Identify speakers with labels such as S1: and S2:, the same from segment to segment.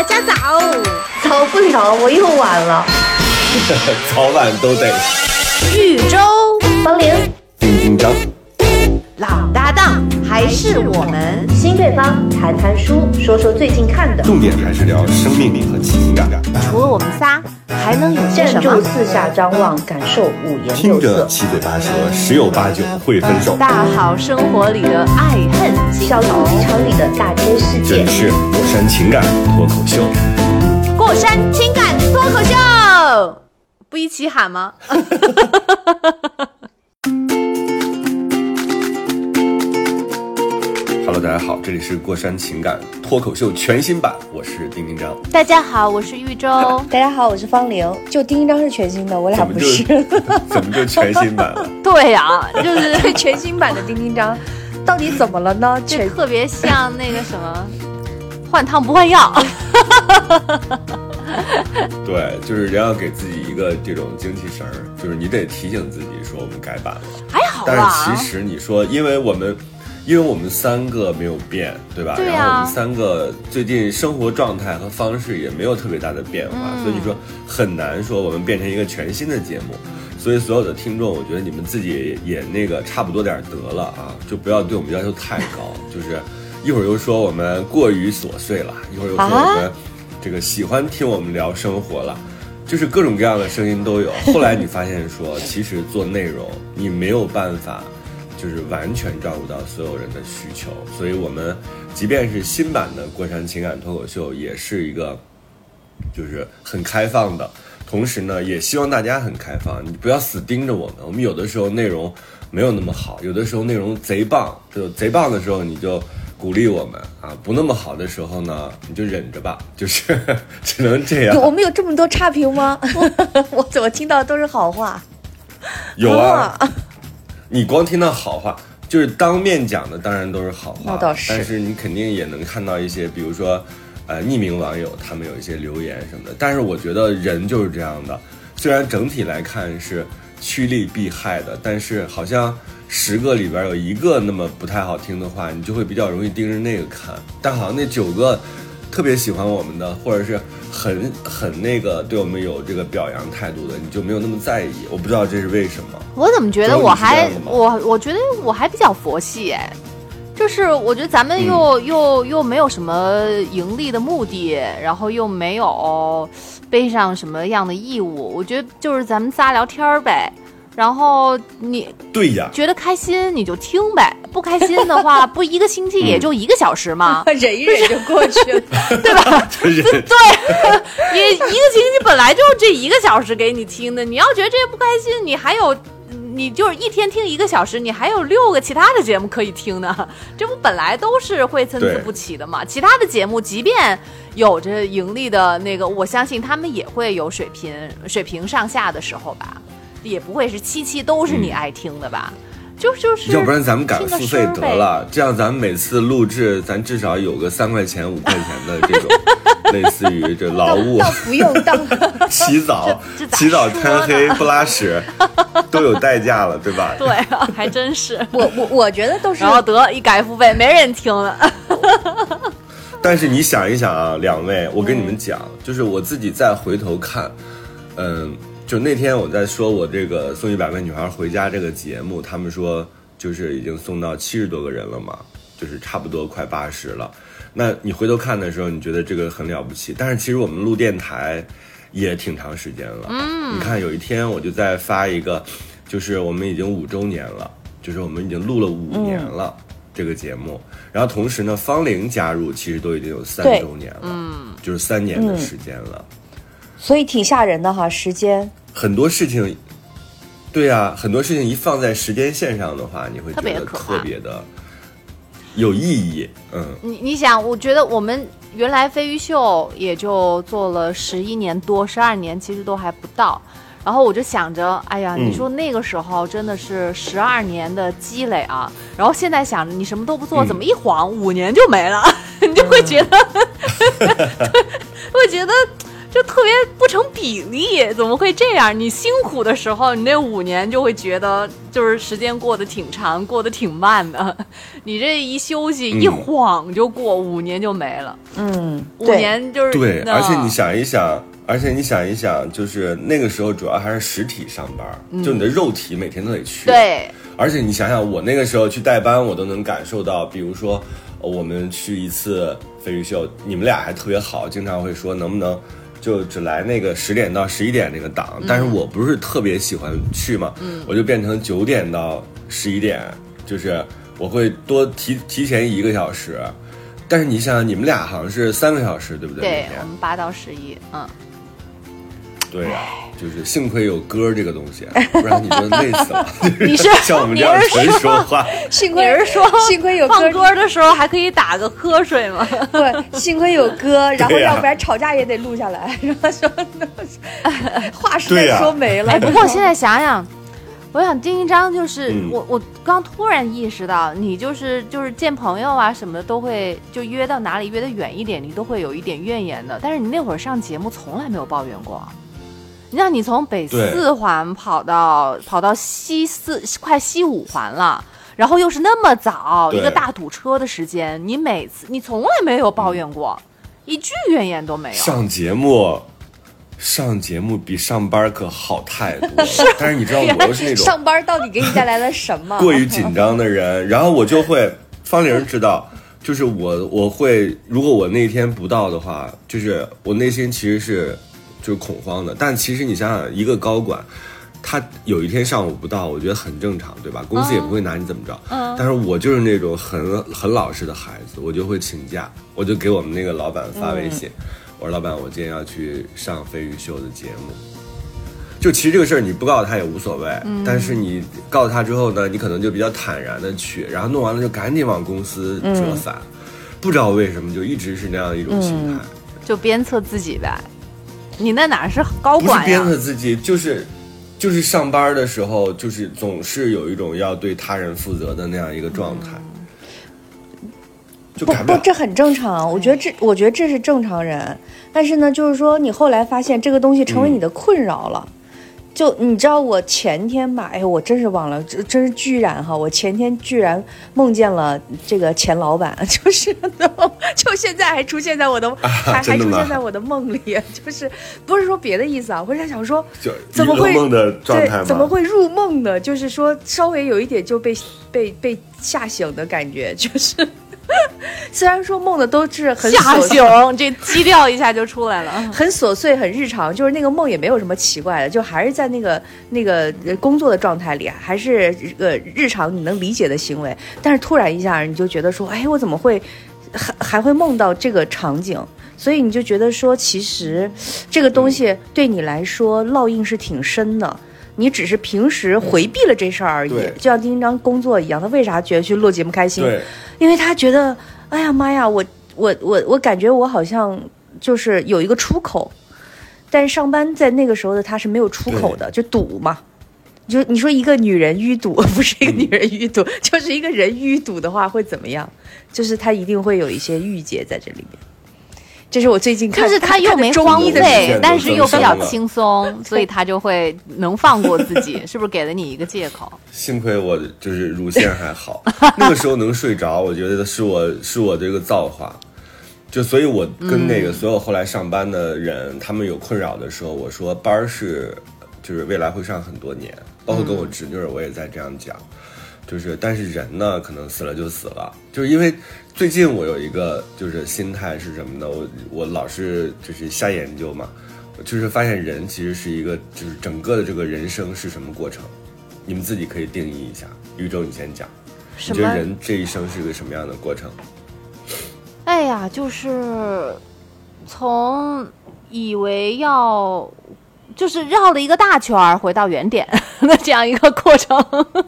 S1: 大家早，
S2: 早不了，我又晚了。
S3: 早晚都得。
S1: 豫州
S2: 方玲，
S3: 丁丁张，
S1: 还是我们。
S2: 新对方谈谈书，说说最近看的。
S3: 重点还是聊生命力和情感。
S1: 除了我们仨，还能有些
S2: 站住，
S1: 什么？
S2: 四下张望，感受五颜
S3: 听着
S2: 六色。
S3: 七嘴八舌，十有八九会分手。
S1: 大好生活里的爱恨情
S2: 小
S1: 仇
S2: 肚，鸡肠里的大千世界
S3: 这里。是过山情感脱口秀。
S1: 过山情感脱口秀，不一起喊吗？
S3: Hello，大家好，这里是过山情感脱口秀全新版，我是丁丁张。
S1: 大家好，我是豫州。
S2: 大家好，我是方玲。就丁丁张是全新的，我俩
S3: 怎么就
S2: 不是。
S3: 怎么就全新版了？
S1: 对呀、就是
S2: 全新版的丁丁张，到底怎么了呢？
S1: 特别像那个什么，换汤不换药。
S3: 对，就是人要给自己一个这种精气神儿，就是你得提醒自己说我们改版了。
S1: 还好
S3: 但？是其实你说，因为我们，因为我们三个没有变，对吧？然后我们三个最近生活状态和方式也没有特别大的变化，
S1: 嗯
S3: 所以你说很难说我们变成一个全新的节目。所以所有的听众，我觉得你们自己也也那个差不多点儿得了啊，就不要对我们要求太高，就是一会儿又说我们过于琐碎了，一会儿又说我们这个喜欢听我们聊生活了。就是各种各样的声音都有。后来你发现说，其实做内容你没有办法，就是完全照顾到所有人的需求，所以我们即便是新版的国产情感脱口秀，也是一个就是很开放的。同时呢，也希望大家很开放，你不要死盯着我们。我们有的时候内容没有那么好，有的时候内容贼棒，就贼棒的时候你就鼓励我们啊；不那么好的时候呢，你就忍着吧，就是 只能这样
S2: 有。我们有这么多差评吗？我怎么听到都是好话？
S3: 有啊，你光听到好话，就是当面讲的，当然都是好话。
S2: 那倒是
S3: 但是你肯定也能看到一些，比如说，呃，匿名网友他们有一些留言什么的。但是我觉得人就是这样的，虽然整体来看是趋利避害的，但是好像十个里边有一个那么不太好听的话，你就会比较容易盯着那个看。但好像那九个特别喜欢我们的，或者是很很那个对我们有这个表扬态度的，你就没有那么在意。我不知道这是为什么。
S1: 我怎么觉得我还我我觉得我还比较佛系哎，就是我觉得咱们又、
S3: 嗯
S1: 又又没有什么盈利的目的，然后又没有背上什么样的义务，我觉得就是咱们仨聊天儿呗。然后你
S3: 对呀，
S1: 觉得开心你就听呗，不开心的话，不一个星期也就一个小时吗？
S2: 忍一忍就过去了。
S1: 对吧？
S3: 对，
S1: 你一个星期本来就是这一个小时给你听的，你要觉得这不开心，你还有。你就是一天听一个小时，你还有六个其他的节目可以听呢，这不本来都是会参差不齐的嘛。其他的节目即便有着盈利的那个，我相信他们也会有水平水平上下的时候吧，也不会是期期都是你爱听的吧？就就是，
S3: 要不然咱们改
S1: 个
S3: 付费得了，这样咱们每次录制，咱至少有个三块钱、五块钱的这种，类似于这劳务、
S2: 倒不用当，
S3: 洗澡起早贪黑、不拉屎，都有代价了，对吧？
S1: 对啊，还真是。
S2: 我我我觉得都是
S1: 然后得一改付费，没人听了。
S3: 但是你想一想啊，两位，我跟你
S1: 嗯
S3: 们讲，就是我自己再回头看，嗯，就那天我在说我这个送一百位女孩回家这个节目，他们说就是已经送到七十多个人了嘛，就是差不多快八十了。那你回头看的时候，你觉得这个很了不起，但是其实我们录电台也挺长时间了。嗯，你看有一天我就在发一个，就是我们已经五周年了，就是我们已经录了五年了。这个节目，然后同时呢，方玲加入，其实都已经有三周年了，嗯，就是三年的时间了。
S2: 所以挺吓人的哈。时间
S3: 很多事情，对呀、很多事情一放在时间线上的话，你会觉得
S1: 特别
S3: 特别的有意义。嗯，
S1: 你你想，我觉得我们原来飞鱼秀也就做了十一年多，十二年其实都还不到。然后我就想着，哎呀，
S3: 嗯
S1: 你说那个时候真的是十二年的积累啊。然后现在想着你什么都不做，
S3: 嗯
S1: 怎么一晃五年就没了？你就会觉得，会觉得就特别不成比例，怎么会这样？你辛苦的时候，你那五年就会觉得就是时间过得挺长，过得挺慢的。你这一休息，
S3: 嗯
S1: 一晃就过五年就没了，
S2: 嗯，
S1: 五，年就是
S3: 对，而且你想一想，而且你想一想，就是那个时候主要还是实体上班，就你的肉体每天都得去。。
S1: 嗯对。
S3: 而且你想想，我那个时候去代班，我都能感受到，比如说呃我们去一次飞鱼秀，你们俩还特别好，经常会说能不能就只来那个十点到十一点那个档，但是我不是特别喜欢去嘛，我就变成九点到十一点，就是我会多提提前一个小时。但是你想想，你们俩好像是三个小时，对不对？
S1: 对我们八到十一，嗯，
S3: 对呀、就是幸亏有歌这个东西，不然你就累死了。
S1: 你是
S3: 像我们这样说话，
S2: 幸亏
S1: 你是说
S2: 幸亏有
S1: 放
S2: 歌，
S1: 的时候还可以打个瞌睡吗？
S2: 对，幸亏有歌，然后要不然吵架也得录下来。然后说，话说没了。
S1: 哎，不过现在想想，我想丁一章就是、
S3: 嗯
S1: 我，我刚突然意识到，你就是就是见朋友啊什么的都会就约到哪里约的远一点，你都会有一点怨言的。但是你那会儿上节目从来没有抱怨过。你让你从北四环跑到跑到西四快西五环了。然后又是那么早一个大堵车的时间，你每次你从来没有抱怨过，一句怨言都没有。
S3: 上节目，上节目比上班可好太多了。但是你知道，我又是那种
S2: 上班到底给你带来了什么？
S3: 过于紧张的人，然后我就会，方玲知道，就是我我会，如果我那天不到的话，就是我内心其实是就是恐慌的。但其实你想想，一个高管。他有一天上午不到，我觉得很正常，对吧？公司也不会拿你怎么着。
S1: 嗯
S3: 但是我就是那种很很老实的孩子，我就会请假，我就给我们那个老板发微信，我说老板，我今天要去上飞鱼秀的节目。就其实这个事儿你不告诉他也无所谓，但是你告诉他之后呢，你可能就比较坦然的去，然后弄完了就赶紧往公司折返。不知道为什么就一直是那样一种心态，
S1: 就鞭策自己呗。你那哪是高
S3: 不是鞭？策自己，就是就是上班的时候，就是总是有一种要对他人负责的那样一个状态，就
S2: 不不。这很正常。我觉得这，我觉得这是正常人。但是呢，就是说你后来发现这个东西成为你的困扰了。就你知道，我前天吧，哎呦，我真是忘了，这真是居然哈，我前天居然梦见了这个前老板，就是就现在还出现在我的，还还出现在我的梦里，就是不是说别的意思啊，我是想说，怎么会
S3: 一个梦的状态吗？
S2: 对，怎么会入梦呢？就是说，稍微有一点就被被被吓醒的感觉，就是 虽然说梦的都是很
S1: 吓醒，这基调一下就出来了。
S2: 很琐碎、很日常，就是那个梦也没有什么奇怪的，就还是在那个那个呃工作的状态里，还是呃日常你能理解的行为。但是突然一下，你就觉得说，哎，我怎么会还还会梦到这个场景？所以你就觉得说，其实这个东西对你来说烙印是挺深的。你只是平时回避了这事儿而已，就像丁丁章工作一样，他为啥觉得去录节目开心？
S3: 对，
S2: 因为他觉得，哎呀妈呀，我我我我感觉我好像就是有一个出口，但是上班在那个时候的他是没有出口的，就堵嘛。就你说一个女人淤堵，不是一个女人淤堵，就是一个人淤堵的话会怎么样？就是他一定会有一些郁结在这里面。这是我最近看，
S1: 就是他又没
S2: 看
S1: 荒废，但是又比较轻松，所以他就会能放过自己，是不是给了你一个借口？
S3: 幸亏我就是乳腺还好，那个时候能睡着，我觉得是我是我这个造化。就所以，我跟那个所有后来上班的人，他们有困扰的时候，我说班儿是就是未来会上很多年，包括跟我侄女儿，我也在这样讲。就是，但是人呢，可能死了就死了。就是因为最近我有一个就是心态是什么呢？我我老是就是瞎研究嘛，就是发现人其实是一个就是整个的这个人生是什么过程？你们自己可以定义一下。宇宙，你先讲，你？觉得人这一生是个什么样的过程？
S1: 哎呀，就是从以为要就是绕了一个大圈儿回到原点 的这样一个过程。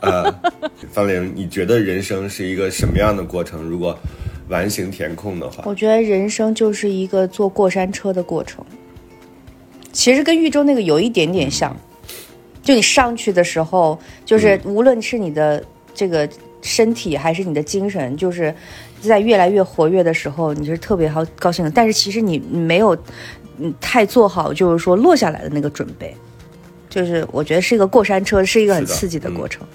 S3: 呃，方玲，你觉得人生是一个什么样的过程？如果完形填空的话，
S2: 我觉得人生就是一个坐过山车的过程，其实跟豫州那个有一点点像。就你上去的时候，就是无论是你的这个身体还是你的精神，就是在越来越活跃的时候，你是特别好高兴的。但是其实你没有嗯太做好，就是说落下来的那个准备。就是我觉得是一个过山车，是一个很刺激的
S3: 嗯
S2: 过程。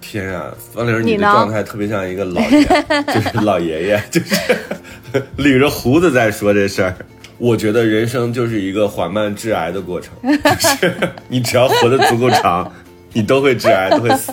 S3: 天啊，方玲，
S1: 你
S3: 的状态特别像一个老爷，就是老爷爷，就是捋着胡子在说这事儿。我觉得人生就是一个缓慢致癌的过程，就是你只要活得足够长，你都会致癌，都会死。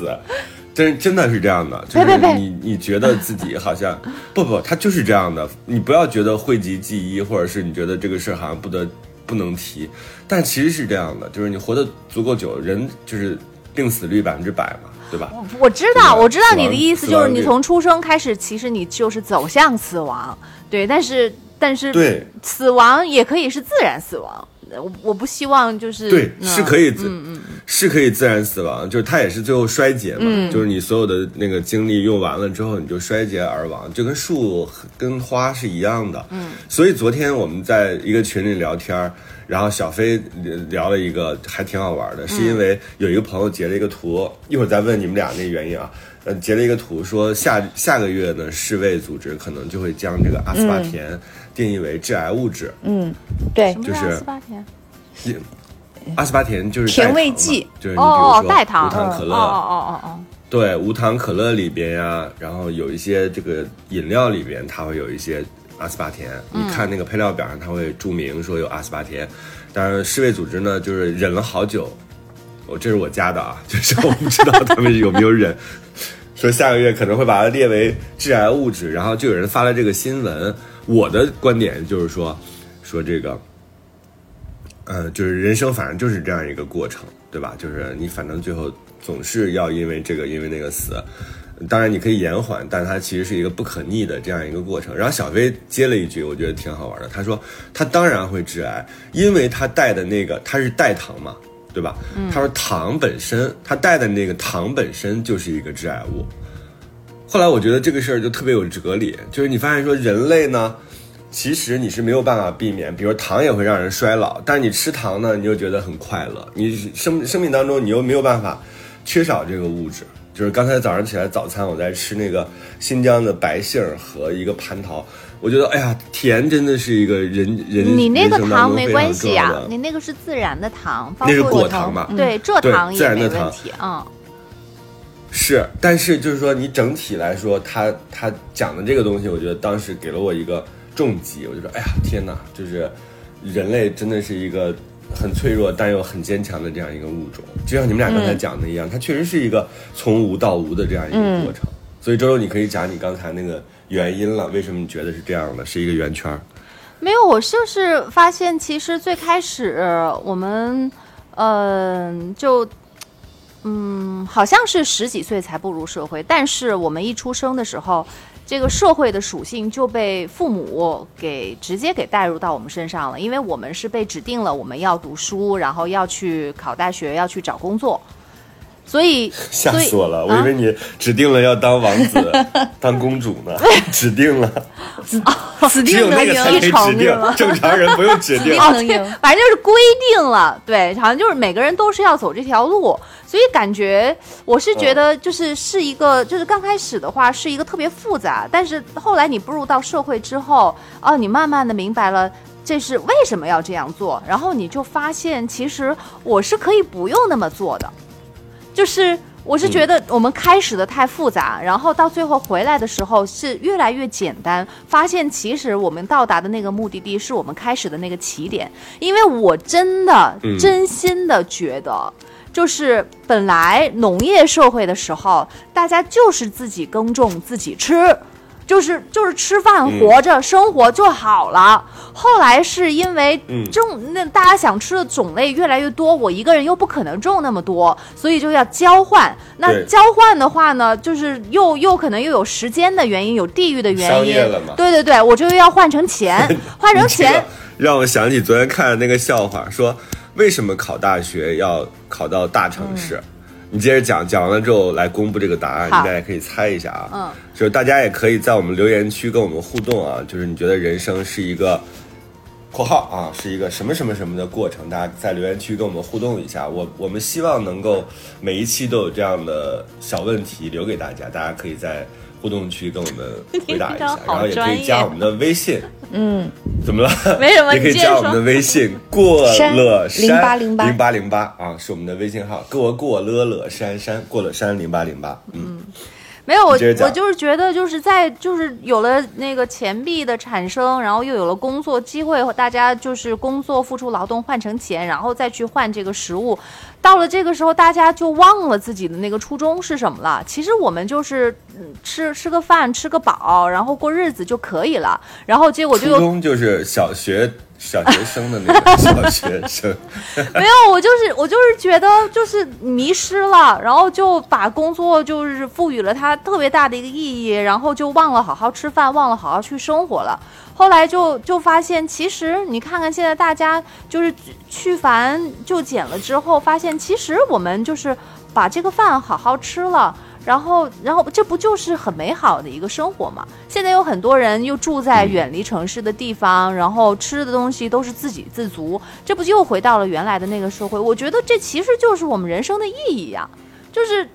S3: 真真的是这样的，就是你你觉得自己好像不 不，他就是这样的。你不要觉得讳疾忌医，或者是你觉得这个事儿好像不得不能提，但其实是这样的，就是你活得足够久，人就是病死率百分之百嘛，对吧？
S1: 我知道，我知道你的意思，就是你从出生开始，其实你就是走向死亡，对，但是但是
S3: 对。
S1: 死亡也可以是自然死亡，我我不希望就是
S3: 对，
S1: 嗯
S3: 是可以自，是可以自然死亡，就是它也是最后衰竭嘛，就是你所有的那个精力用完了之后，你就衰竭而亡，就跟树跟花是一样的。嗯，所以昨天我们在一个群里聊天儿然后小飞聊了一个还挺好玩的，是因为有一个朋友截了一个图，一会儿再问你们俩那原因啊。呃，截了一个图说下下个月呢，世卫组织可能就会将这个阿斯巴甜定义为致癌物质。
S2: 嗯，对
S3: 就是阿
S1: 斯巴甜？
S3: 阿斯巴甜就是
S2: 甜味剂
S3: 就是你比如说
S1: 代糖，
S3: 无糖可乐，
S1: 哦哦哦哦
S3: 对，无糖可乐里边呀、然后有一些这个饮料里边，它会有一些阿斯巴甜。你看那个配料表上，它会注明说有阿斯巴甜。当然，世卫组织呢，就是忍了好久。我这是我加的啊，就是我不知道他们有没有忍。说下个月可能会把它列为致癌物质，然后就有人发了这个新闻。我的观点就是说，说这个，呃，就是人生反正就是这样一个过程，对吧？就是你反正最后总是要因为这个因为那个死。当然你可以延缓，但它其实是一个不可逆的这样一个过程。然后小飞接了一句，我觉得挺好玩的。他说他当然会致癌，因为他带的那个他是代糖嘛，对吧？他说糖本身，他带的那个糖本身就是一个致癌物。后来我觉得这个事儿就特别有哲理，就是你发现说人类呢，其实你是没有办法避免，比如糖也会让人衰老，但是你吃糖呢，你又觉得很快乐，你生生命当中你又没有办法缺少这个物质。就是刚才早上起来早餐，我在吃那个新疆的白杏儿和一个蟠桃，我觉得哎呀，甜真的是一个人人
S1: 你那个糖没关系呀、
S3: 重要的
S1: 你那个是自然的糖，包
S3: 那是果糖嘛
S1: 对，蔗糖也
S3: 自然的糖
S1: 没问题，嗯。
S3: 是，但是就是说，你整体来说，他他讲的这个东西，我觉得当时给了我一个重击，我就说，哎呀，天哪，就是人类真的是一个很脆弱但又很坚强的这样一个物种，就像你们俩刚才讲的一样，它确实是一个从无到无的这样一个过程。所以周周，你可以讲你刚才那个原因了，为什么你觉得是这样的，是一个圆圈儿？
S1: 没有，我就是发现，其实最开始我们，嗯、就，嗯，好像是十几岁才步入社会，但是我们一出生的时候，这个社会的属性就被父母给直接给带入到我们身上了，因为我们是被指定了我们要读书，然后要去考大学，要去找工作，所以，
S3: 吓死我了！我
S1: 啊
S3: 以为你指定了要当王子、当公主呢，指定了，
S2: 指
S3: 只有
S2: 定能赢，
S3: 那个才可以指定正常人不用指定。
S1: 反正就是规定了，对，好像就是每个人都是要走这条路，所以感觉我是觉得就是是一个，就是刚开始的话是一个特别复杂，但是后来你步入到社会之后，哦，你慢慢的明白了。这是为什么要这样做？然后你就发现，其实我是可以不用那么做的，就是我是觉得我们开始的太复杂，然后到最后回来的时候是越来越简单，发现其实我们到达的那个目的地是我们开始的那个起点。因为我真的
S3: 嗯
S1: 真心的觉得。就是本来农业社会的时候，大家就是自己耕种自己吃，就是就是吃饭
S3: 嗯
S1: 活着、生活就好了。后来是因为
S3: 嗯
S1: 种那大家想吃的种类越来越多，我一个人又不可能种那么多，所以就要交换。那交换的话呢，就是又又可能又有时间的原因，有地域的原
S3: 商
S1: 因
S3: 业了嘛。
S1: 对对对，我就要换成钱，换成钱。
S3: 让我想起昨天看的那个笑话，说为什么考大学要考到大城市？你接着讲，讲完了之后来公布这个答案，大家可以猜一下啊。
S1: 嗯，
S3: 就是大家也可以在我们留言区跟我们互动啊，就是你觉得人生是一个括号啊，是一个什么什么什么的过程，大家在留言区跟我们互动一下。我我们希望能够每一期都有这样的小问题留给大家，大家可以在互动区跟我们 回答一下，然后也可以加我们的微信。
S2: 嗯，
S3: 怎么了？
S1: 没什么，
S3: 也可以加我们的微信过了山
S2: 零八
S3: 零
S2: 零八
S3: 零八啊，是我们的微信号，过过乐乐山山过了山零八零八。嗯，
S1: 没有，我我就是觉得，就是在就是有了那个钱币的产生，然后又有了工作机会，大家就是工作付出劳动换成钱，然后再去换这个食物。到了这个时候，大家就忘了自己的那个初衷是什么了。其实我们就是嗯吃吃个饭，吃个饱，然后过日子就可以了。然后结果就
S3: 初
S1: 有
S3: 中就是小学小学生的那个 小学生。
S1: 没有，我就是我就是觉得就是迷失了，然后就把工作就是赋予了它特别大的一个意义，然后就忘了好好吃饭，忘了好好去生活了。后来就就发现，其实你看看现在大家就是去繁就简了之后，发现其实我们就是把这个饭好好吃了。然后，然后这不就是很美好的一个生活嘛？现在有很多人又住在远离城市的地方，然后吃的东西都是自给自足，这不又回到了原来的那个社会？我觉得这其实就是我们人生的意义呀、就是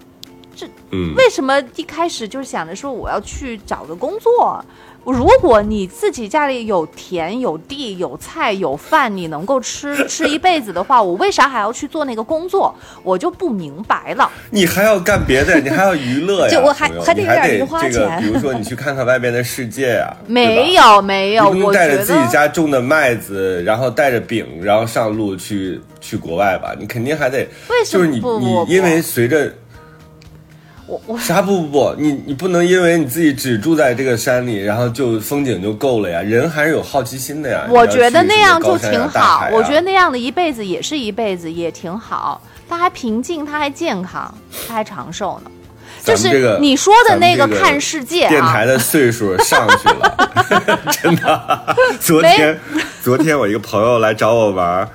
S3: 嗯，
S1: 为什么一开始就是想着说我要去找个工作？如果你自己家里有田、有地、有菜、有饭，你能够吃吃一辈子的话，我为啥还要去做那个工作？我就不明白了。
S3: 你还要干别的，你还要娱乐呀，
S2: 就我还还得有点零花
S3: 这个，
S2: 钱
S3: 比如说你去看看外边的世界呀，
S1: 没。有没有，
S3: 不能
S1: 我
S3: 带着自己家种的麦子，然后带着饼，然后上路去去国外吧？你肯定还得，
S1: 为什么
S3: 你因为随着
S1: 我我
S3: 啥不不不，你你不能因为你自己只住在这个山里，然后就风景就够了呀。人还是有好奇心的呀。
S1: 我觉得那样就挺好我觉得那样的一辈子也是一辈子，也挺好。他还平静，他还健康，他还长寿呢。就是你说的那
S3: 个
S1: 看世界啊
S3: 电台，的岁数上去了，真的。昨天，昨天我一个朋友来找我玩儿，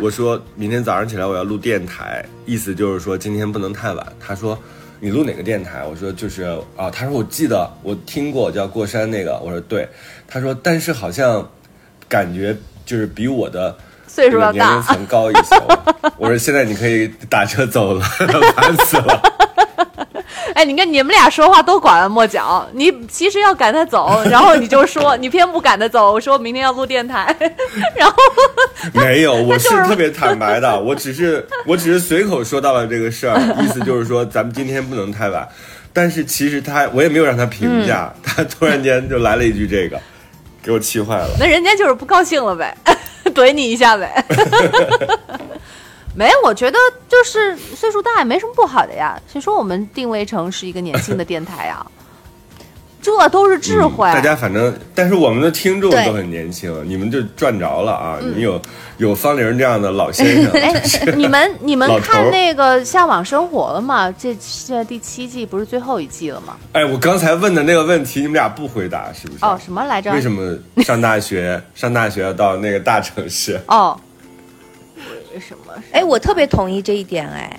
S3: 我说明天早上起来我要录电台，意思就是说今天不能太晚。他说你录哪个电台？我说就是啊，他说我记得我听过叫过山那个，我说对。他说但是好像感觉就是比我的。
S1: 岁数要大
S3: 这个年龄。层高一些，我说现在你可以打车走了，烦死了。
S1: 哎，你看你们俩说话都拐弯抹角，你其实要赶他走，然后你就说你偏不赶他走，我说明天要录电台，然后
S3: 没有，我是特别坦白的，我只是我只是随口说到了这个事儿，意思就是说咱们今天不能太晚。但是其实他我也没有让他评价，
S1: 嗯
S3: 他突然间就来了一句这个，给我气坏了。
S1: 那人家就是不高兴了呗，怼你一下呗。没，我觉得就是岁数大也没什么不好的呀。谁说我们定位成是一个年轻的电台呀？这都是智慧。
S3: 嗯大家反正，但是我们的听众都很年轻，你们就赚着了啊！
S1: 嗯
S3: 你们有有方玲这样的老先生，
S1: 哎，你们你们看那个《向往生活》了吗？这现在第七季不是最后一季了吗？
S3: 哎，我刚才问的那个问题，你们俩不回答是不是？
S1: 哦，什么来着？
S3: 为什么上大学上大学要到那个大城市？
S1: 哦，为什么？
S2: 哎，我特别同意这一点，哎，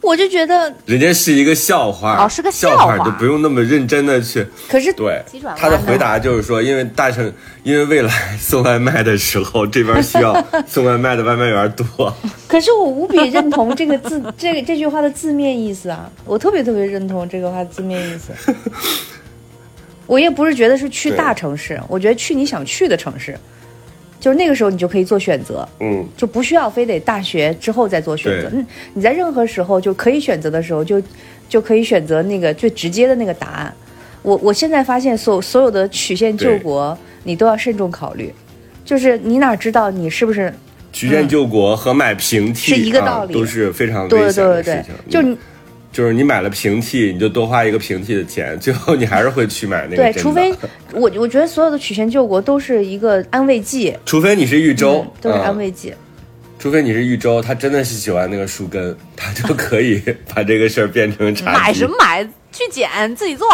S2: 我就觉得，
S3: 人家是一个笑话，
S1: 哦是个
S3: 笑
S1: 笑话
S3: 就不用那么认真的去。
S2: 可是
S3: 对他的回答就是说，因为大城，因为未来送外卖的时候，这边需要 送外卖的外卖员多。
S2: 可是我无比认同这个字，这个这句话的字面意思啊，我特别特别认同这个话字面意思。我也不是觉得是去大城市，我觉得去你想去的城市，就是那个时候你就可以做选择，
S3: 嗯，
S2: 就不需要非得大学之后再做选择。嗯，你在任何时候就可以选择的时候，就就可以选择那个最直接的那个答案。我我现在发现所所有的曲线救国，你都要慎重考虑，就是你哪知道你是不是
S3: 曲线救国和买平替
S2: 是一个
S3: 啊
S2: 道理。
S3: 都是非常
S2: 对对对对对。
S3: 的事情。，
S2: 就你
S3: 就是你买了平替，你就多花一个平替的钱，最后你还是会去买那个
S2: 对，除非我我觉得所有的曲线救国都是一个安慰剂，
S3: 除非你是豫州
S2: 嗯，都是
S3: 嗯
S2: 安慰剂。
S3: 除非你是豫州，他真的是喜欢那个树根，他就可以把这个事儿变成茶
S1: 买什么买？去捡自己做。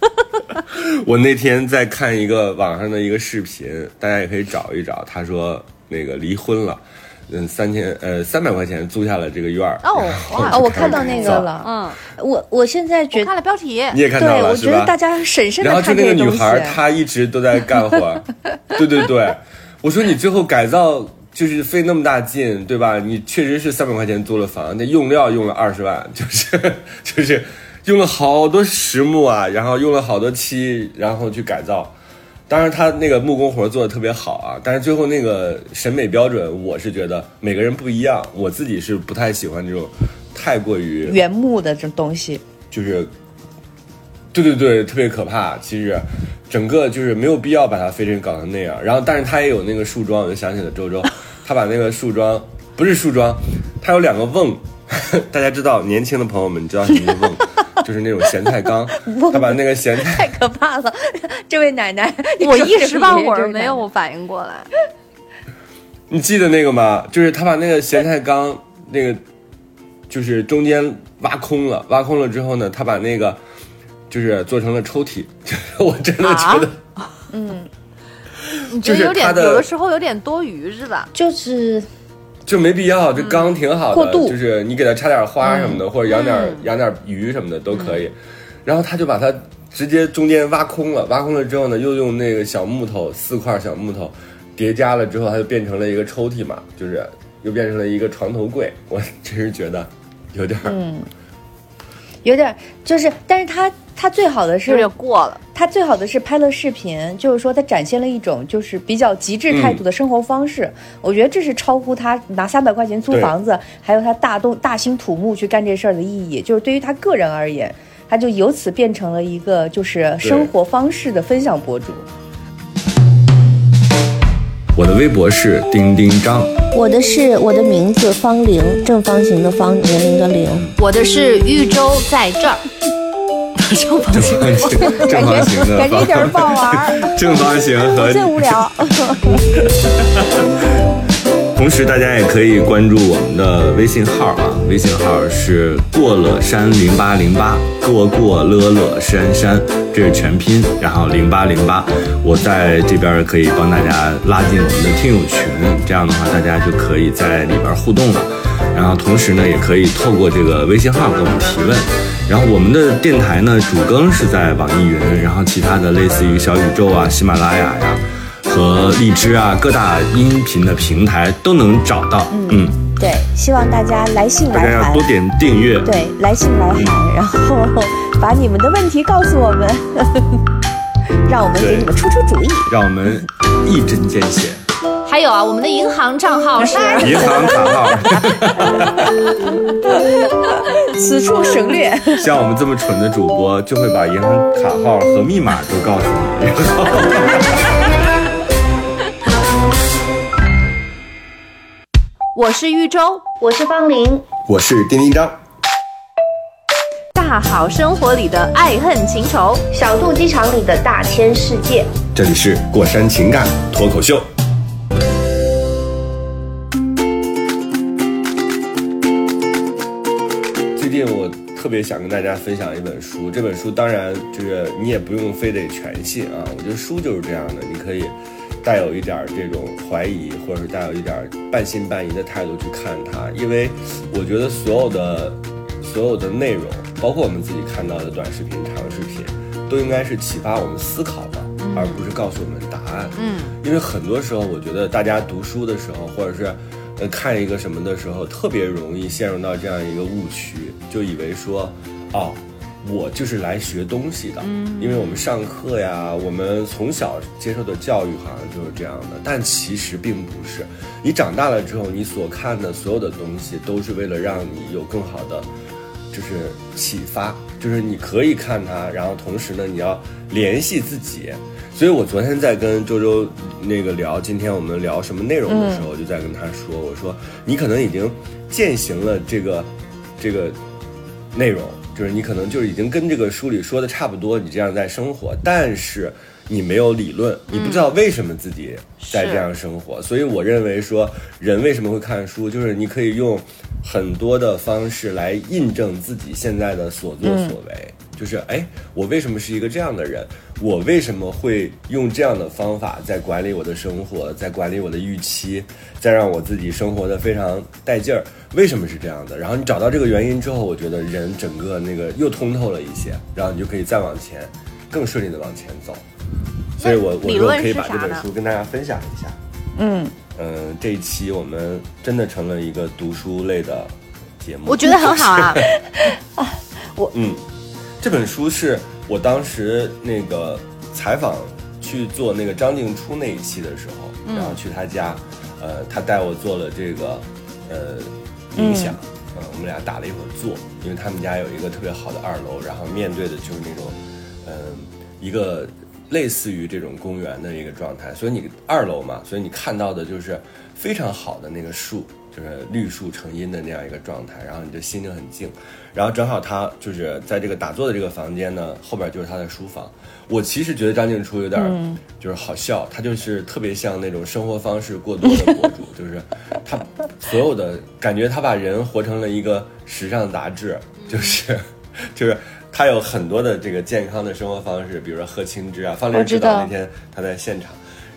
S3: 我那天在看一个网上的一个视频，大家也可以找一找。他说那个离婚了，嗯，三千呃三百块钱租下了这个院儿。
S1: 哦
S2: 我看到那个，了。
S1: 嗯，
S2: 我我现在觉得，
S1: 看了标题。
S3: 你也看到，了是吧？
S2: 我觉得大家审慎的
S3: 然后就那个女孩，。她一直都在干活。对对对，我说你最后改造就是费那么大劲，对吧？你确实是三百块钱租了房，那用料用了二十万，就是 就是用了好多实木啊，然后用了好多漆，然后去改造。当然，他那个木工活做的特别好啊，但是最后那个审美标准，我是觉得每个人不一样，我自己是不太喜欢这种太过于
S2: 原木的这东西，
S3: 就是，对对对，特别可怕。其实，整个就是没有必要把它非得搞成那样。然后，但是他也有那个树桩，我就想起了周周，他把那个树桩不是树桩，他有两个瓮。大家知道，年轻的朋友们你知道什么是瓮，就是那种咸菜缸。他把那个咸菜，
S2: 太可怕了。这位奶奶，
S1: 我一时半会儿没有反应过来。
S3: 你记得那个吗？就是他把那个咸菜缸那个，就是中间挖空了，挖空了之后呢，他把那个就是做成了抽屉。我真的觉得。
S1: 你觉得
S3: 就是
S1: 有点有的时候有点多余是吧？
S2: 就是
S3: 就没必要，这缸挺好的，就是你给它插点花什么的，或者养点、养点鱼什么的都可以。然后他就把它直接中间挖空了，挖空了之后呢，又用那个小木头四块小木头叠加了之后，它就变成了一个抽屉嘛，就是又变成了一个床头柜。我真是觉得有点儿，
S2: 有点就是，但是他他最好的
S1: 有
S2: 是
S1: 点过了。
S2: 他最好的是拍了视频，就是说他展现了一种就是比较极致态度的生活方式。我觉得这是超乎他拿三百块钱租房子，还有他大动大兴土木去干这事儿的意义。就是对于他个人而言，他就由此变成了一个就是生活方式的分享博主。
S3: 我的微博是丁丁张，
S4: 我的是我的名字方玲，正方形的方，年龄的龄。
S1: 我的是豫州在这儿，正方形。
S3: 正方形的
S4: 感觉一点儿不好玩，
S3: 正方形和
S4: 真无聊。
S3: 同时，大家也可以关注我们的微信号啊，微信号是过了山零八零八，过过乐乐山山，这是全拼，然后零八零八，我在这边可以帮大家拉进我们的听友群，这样的话大家就可以在里边互动了。然后同时呢，也可以透过这个微信号给我们提问。然后我们的电台呢，主更是在网易云，然后其他的类似于小宇宙啊、喜马拉雅呀、和荔枝啊各大音频的平台都能找到。嗯，
S4: 对，希望大家来信来函
S3: 要多，点订阅。
S4: 对，来信来函，然后把你们的问题告诉我们，让我们给你们出出主意。
S3: 让我们一针见血。
S1: 还有啊，我们的银行账号是
S3: 银行卡号，
S2: 此处省略。
S3: 像我们这么蠢的主播，就会把银行卡号和密码都告诉你。
S1: 我是玉州，
S4: 我是方玲，
S3: 我是丁丁张，
S1: 大好生活里的爱恨情仇。
S4: 小肚鸡肠里的大千世界。
S3: 这里是过山情感脱口秀。特别想跟大家分享一本书，这本书当然就是你也不用非得全信啊，我觉得书就是这样的，你可以带有一点儿这种怀疑，或者是带有一点儿半信半疑的态度去看它，因为我觉得所有的所有的内容，包括我们自己看到的短视频、长视频，都应该是启发我们思考的，而不是告诉我们答案。
S1: 嗯，
S3: 因为很多时候，我觉得大家读书的时候，或者是呃看一个什么的时候，特别容易陷入到这样一个误区，就以为说，哦，我就是来学东西的，因为我们上课呀，我们从小接受的教育好像就是这样的，但其实并不是。你长大了之后，你所看的所有的东西，都是为了让你有更好的。就是启发，就是你可以看它，然后同时呢，你要联系自己。所以我昨天在跟周周那个聊，今天我们聊什么内容的时候，我就在跟他说，我说你可能已经践行了这个这个内容，就是你可能就是已经跟这个书里说的差不多，你这样在生活，但是你没有理论，你不知道为什么自己在这样生活。所以我认为说，人为什么会看书，就是你可以用很多的方式来印证自己现在的所作所为。就是哎，我为什么是一个这样的人？我为什么会用这样的方法在管理我的生活，在管理我的预期，在让我自己生活的非常带劲儿？为什么是这样的？然后你找到这个原因之后，我觉得人整个那个又通透了一些，然后你就可以再往前，更顺利的往前走。所以我我
S1: 理论
S3: 说可以把这本书跟大家分享一下。
S2: 嗯，
S3: 嗯，这一期我们真的成了一个读书类的节目。
S1: 我觉得很好啊。
S3: 我嗯，这本书是我当时那个采访去做那个张静初那一期的时候，
S1: 嗯
S3: 然后去他家，呃，他带我做了这个呃冥想，嗯、我们俩打了一会儿坐，因为他们家有一个特别好的二楼，然后面对的就是那种，嗯、一个类似于这种公园的一个状态，所以你二楼嘛，所以你看到的就是非常好的那个树，就是绿树成荫的那样一个状态，然后你的心灵很静。然后正好他就是在这个打坐的这个房间呢，后边就是他的书房。我其实觉得张静初有点儿就是好笑，他就是特别像那种生活方式过多的博主，就是他所有的感觉，他把人活成了一个时尚杂志，就是就是他有很多的这个健康的生活方式，比如说喝青汁啊，方林指导那天他在现场，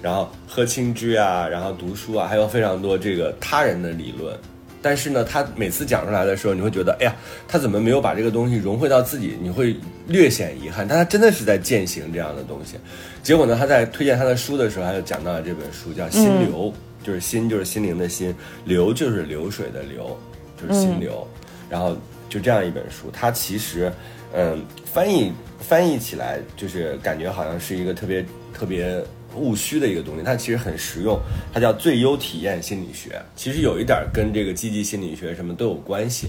S3: 然后喝青汁啊，然后读书啊，还有非常多这个他人的理论。但是呢，他每次讲出来的时候，你会觉得，哎呀，他怎么没有把这个东西融汇到自己？你会略显遗憾。但他真的是在践行这样的东西。结果呢，他在推荐他的书的时候，他就讲到了这本书，叫《心流》，就是心就是心灵的心，流就是流水的流，就是心流。然后就这样一本书，它其实，嗯，翻译翻译起来就是感觉好像是一个特别特别务虚的一个东西，它其实很实用，它叫最优体验心理学，其实有一点跟这个积极心理学什么都有关系。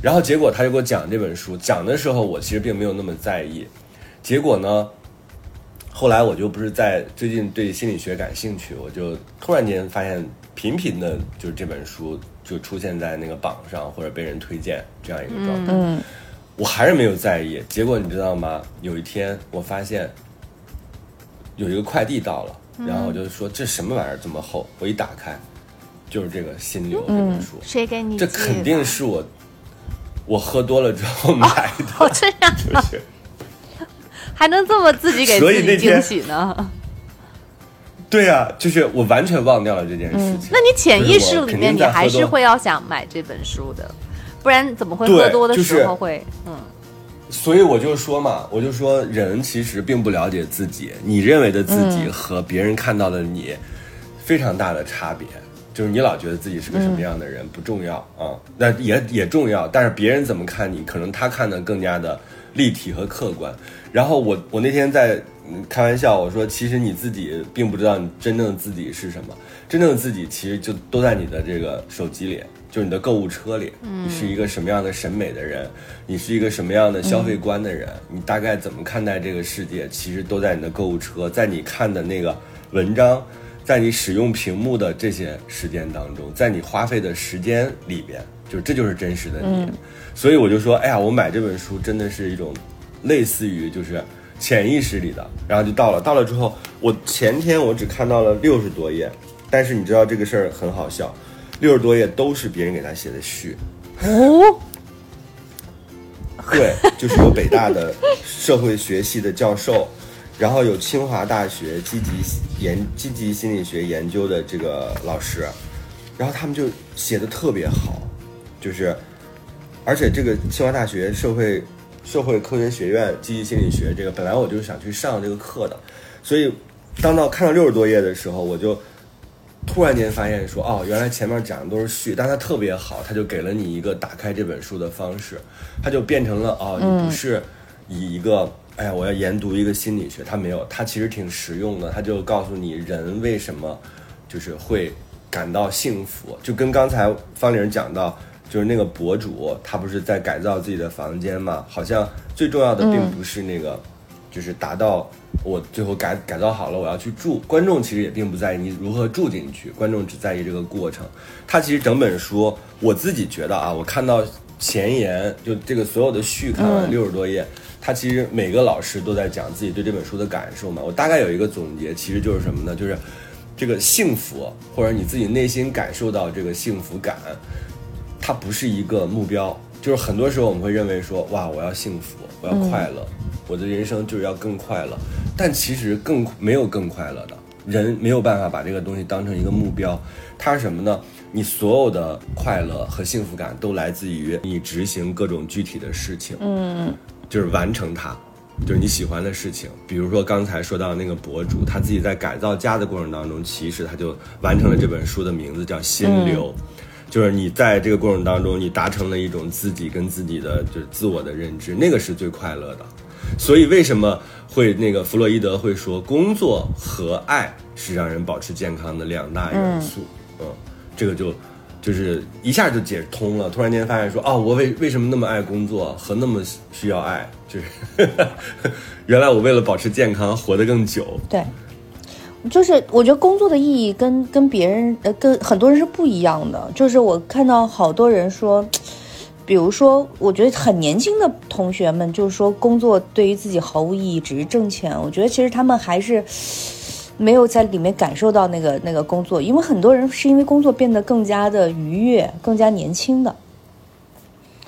S3: 然后结果他就给我讲这本书，讲的时候我其实并没有那么在意，结果呢，后来我就不是在最近对心理学感兴趣，我就突然间发现频频的就是这本书就出现在那个榜上或者被人推荐这样一个状态。
S2: 嗯
S3: 我还是没有在意。结果你知道吗？有一天我发现有一个快递到了，然后我就说这什么玩意儿这么厚？我一打开，就是这个《心流》这本书，
S1: 谁给你？
S3: 这肯定是我我喝多了之后买的，
S1: 哦，这样
S3: 就是。
S1: 还能这么自己给自己惊喜呢？
S3: 对呀、就是我完全忘掉了这件事情。
S1: 那你潜意识里面，你还是会要想买这本书的，不然怎么会喝多的时候会嗯？
S3: 所以我就说嘛，我就说人其实并不了解自己，你认为的自己和别人看到的你非常大的差别。就是你老觉得自己是个什么样的人、不重要啊，那也也重要，但是别人怎么看你，可能他看的更加的立体和客观。然后我我那天在嗯开玩笑，我说其实你自己并不知道你真正的自己是什么，真正的自己其实就都在你的这个手机里，就是你的购物车里。你是一个什么样的审美的人，你是一个什么样的消费观的人，你大概怎么看待这个世界，其实都在你的购物车，在你看的那个文章。在你使用屏幕的这些时间当中，在你花费的时间里边，就这就是真实的你。所以我就说，哎呀，我买这本书真的是一种类似于就是潜意识里的，然后就到了，到了之后，我前天我只看到了六十多页，但是你知道这个事儿很好笑，六十多页都是别人给他写的序。
S1: 哦，
S3: 对，就是有北大的社会学系的教授，然后有清华大学积极研积极心理学研究的这个老师，然后他们就写的特别好，就是，而且这个清华大学社会社会科学学院积极心理学这个，本来我就想去上这个课的，所以当到看到六十多页的时候，我就突然间发现说，哦，原来前面讲的都是序，但它特别好，它就给了你一个打开这本书的方式，它就变成了哦，你不是以一个。哎呀，我要研读一个心理学，它没有，它其实挺实用的。它就告诉你人为什么就是会感到幸福，就跟刚才方玲讲到，就是那个博主他不是在改造自己的房间嘛？好像最重要的并不是那个，就是达到我最后改改造好了我要去住。观众其实也并不在意你如何住进去，观众只在意这个过程。他其实整本书，我自己觉得啊，我看到前言就这个所有的序看完六十多页。他其实每个老师都在讲自己对这本书的感受嘛。我大概有一个总结，其实就是什么呢？就是这个幸福，或者你自己内心感受到这个幸福感，它不是一个目标。就是很多时候我们会认为说，哇，我要幸福，我要快乐，我的人生就是要更快乐。但其实更没有更快乐的人，没有办法把这个东西当成一个目标。它是什么呢？你所有的快乐和幸福感都来自于你执行各种具体的事情。嗯。就是完成它，就是你喜欢的事情。比如说刚才说到那个博主，他自己在改造家的过程当中，其实他就完成了这本书的名字叫《心流》。就是你在这个过程当中，你达成了一种自己跟自己的就是自我的认知，那个是最快乐的。所以为什么会那个弗洛伊德会说工作和爱是让人保持健康的两大元素？嗯，这个就就是一下就解通了。突然间发现说，哦，我为为什么那么爱工作和那么需要爱？就是 原来我为了保持健康，活得更久。
S2: 对，就是我觉得工作的意义跟跟别人呃跟很多人是不一样的。就是我看到好多人说，比如说我觉得很年轻的同学们，就是说工作对于自己毫无意义，只是挣钱。我觉得其实他们还是 没有在里面感受到那个那个工作，因为很多人是因为工作变得更加的愉悦，更加年轻的。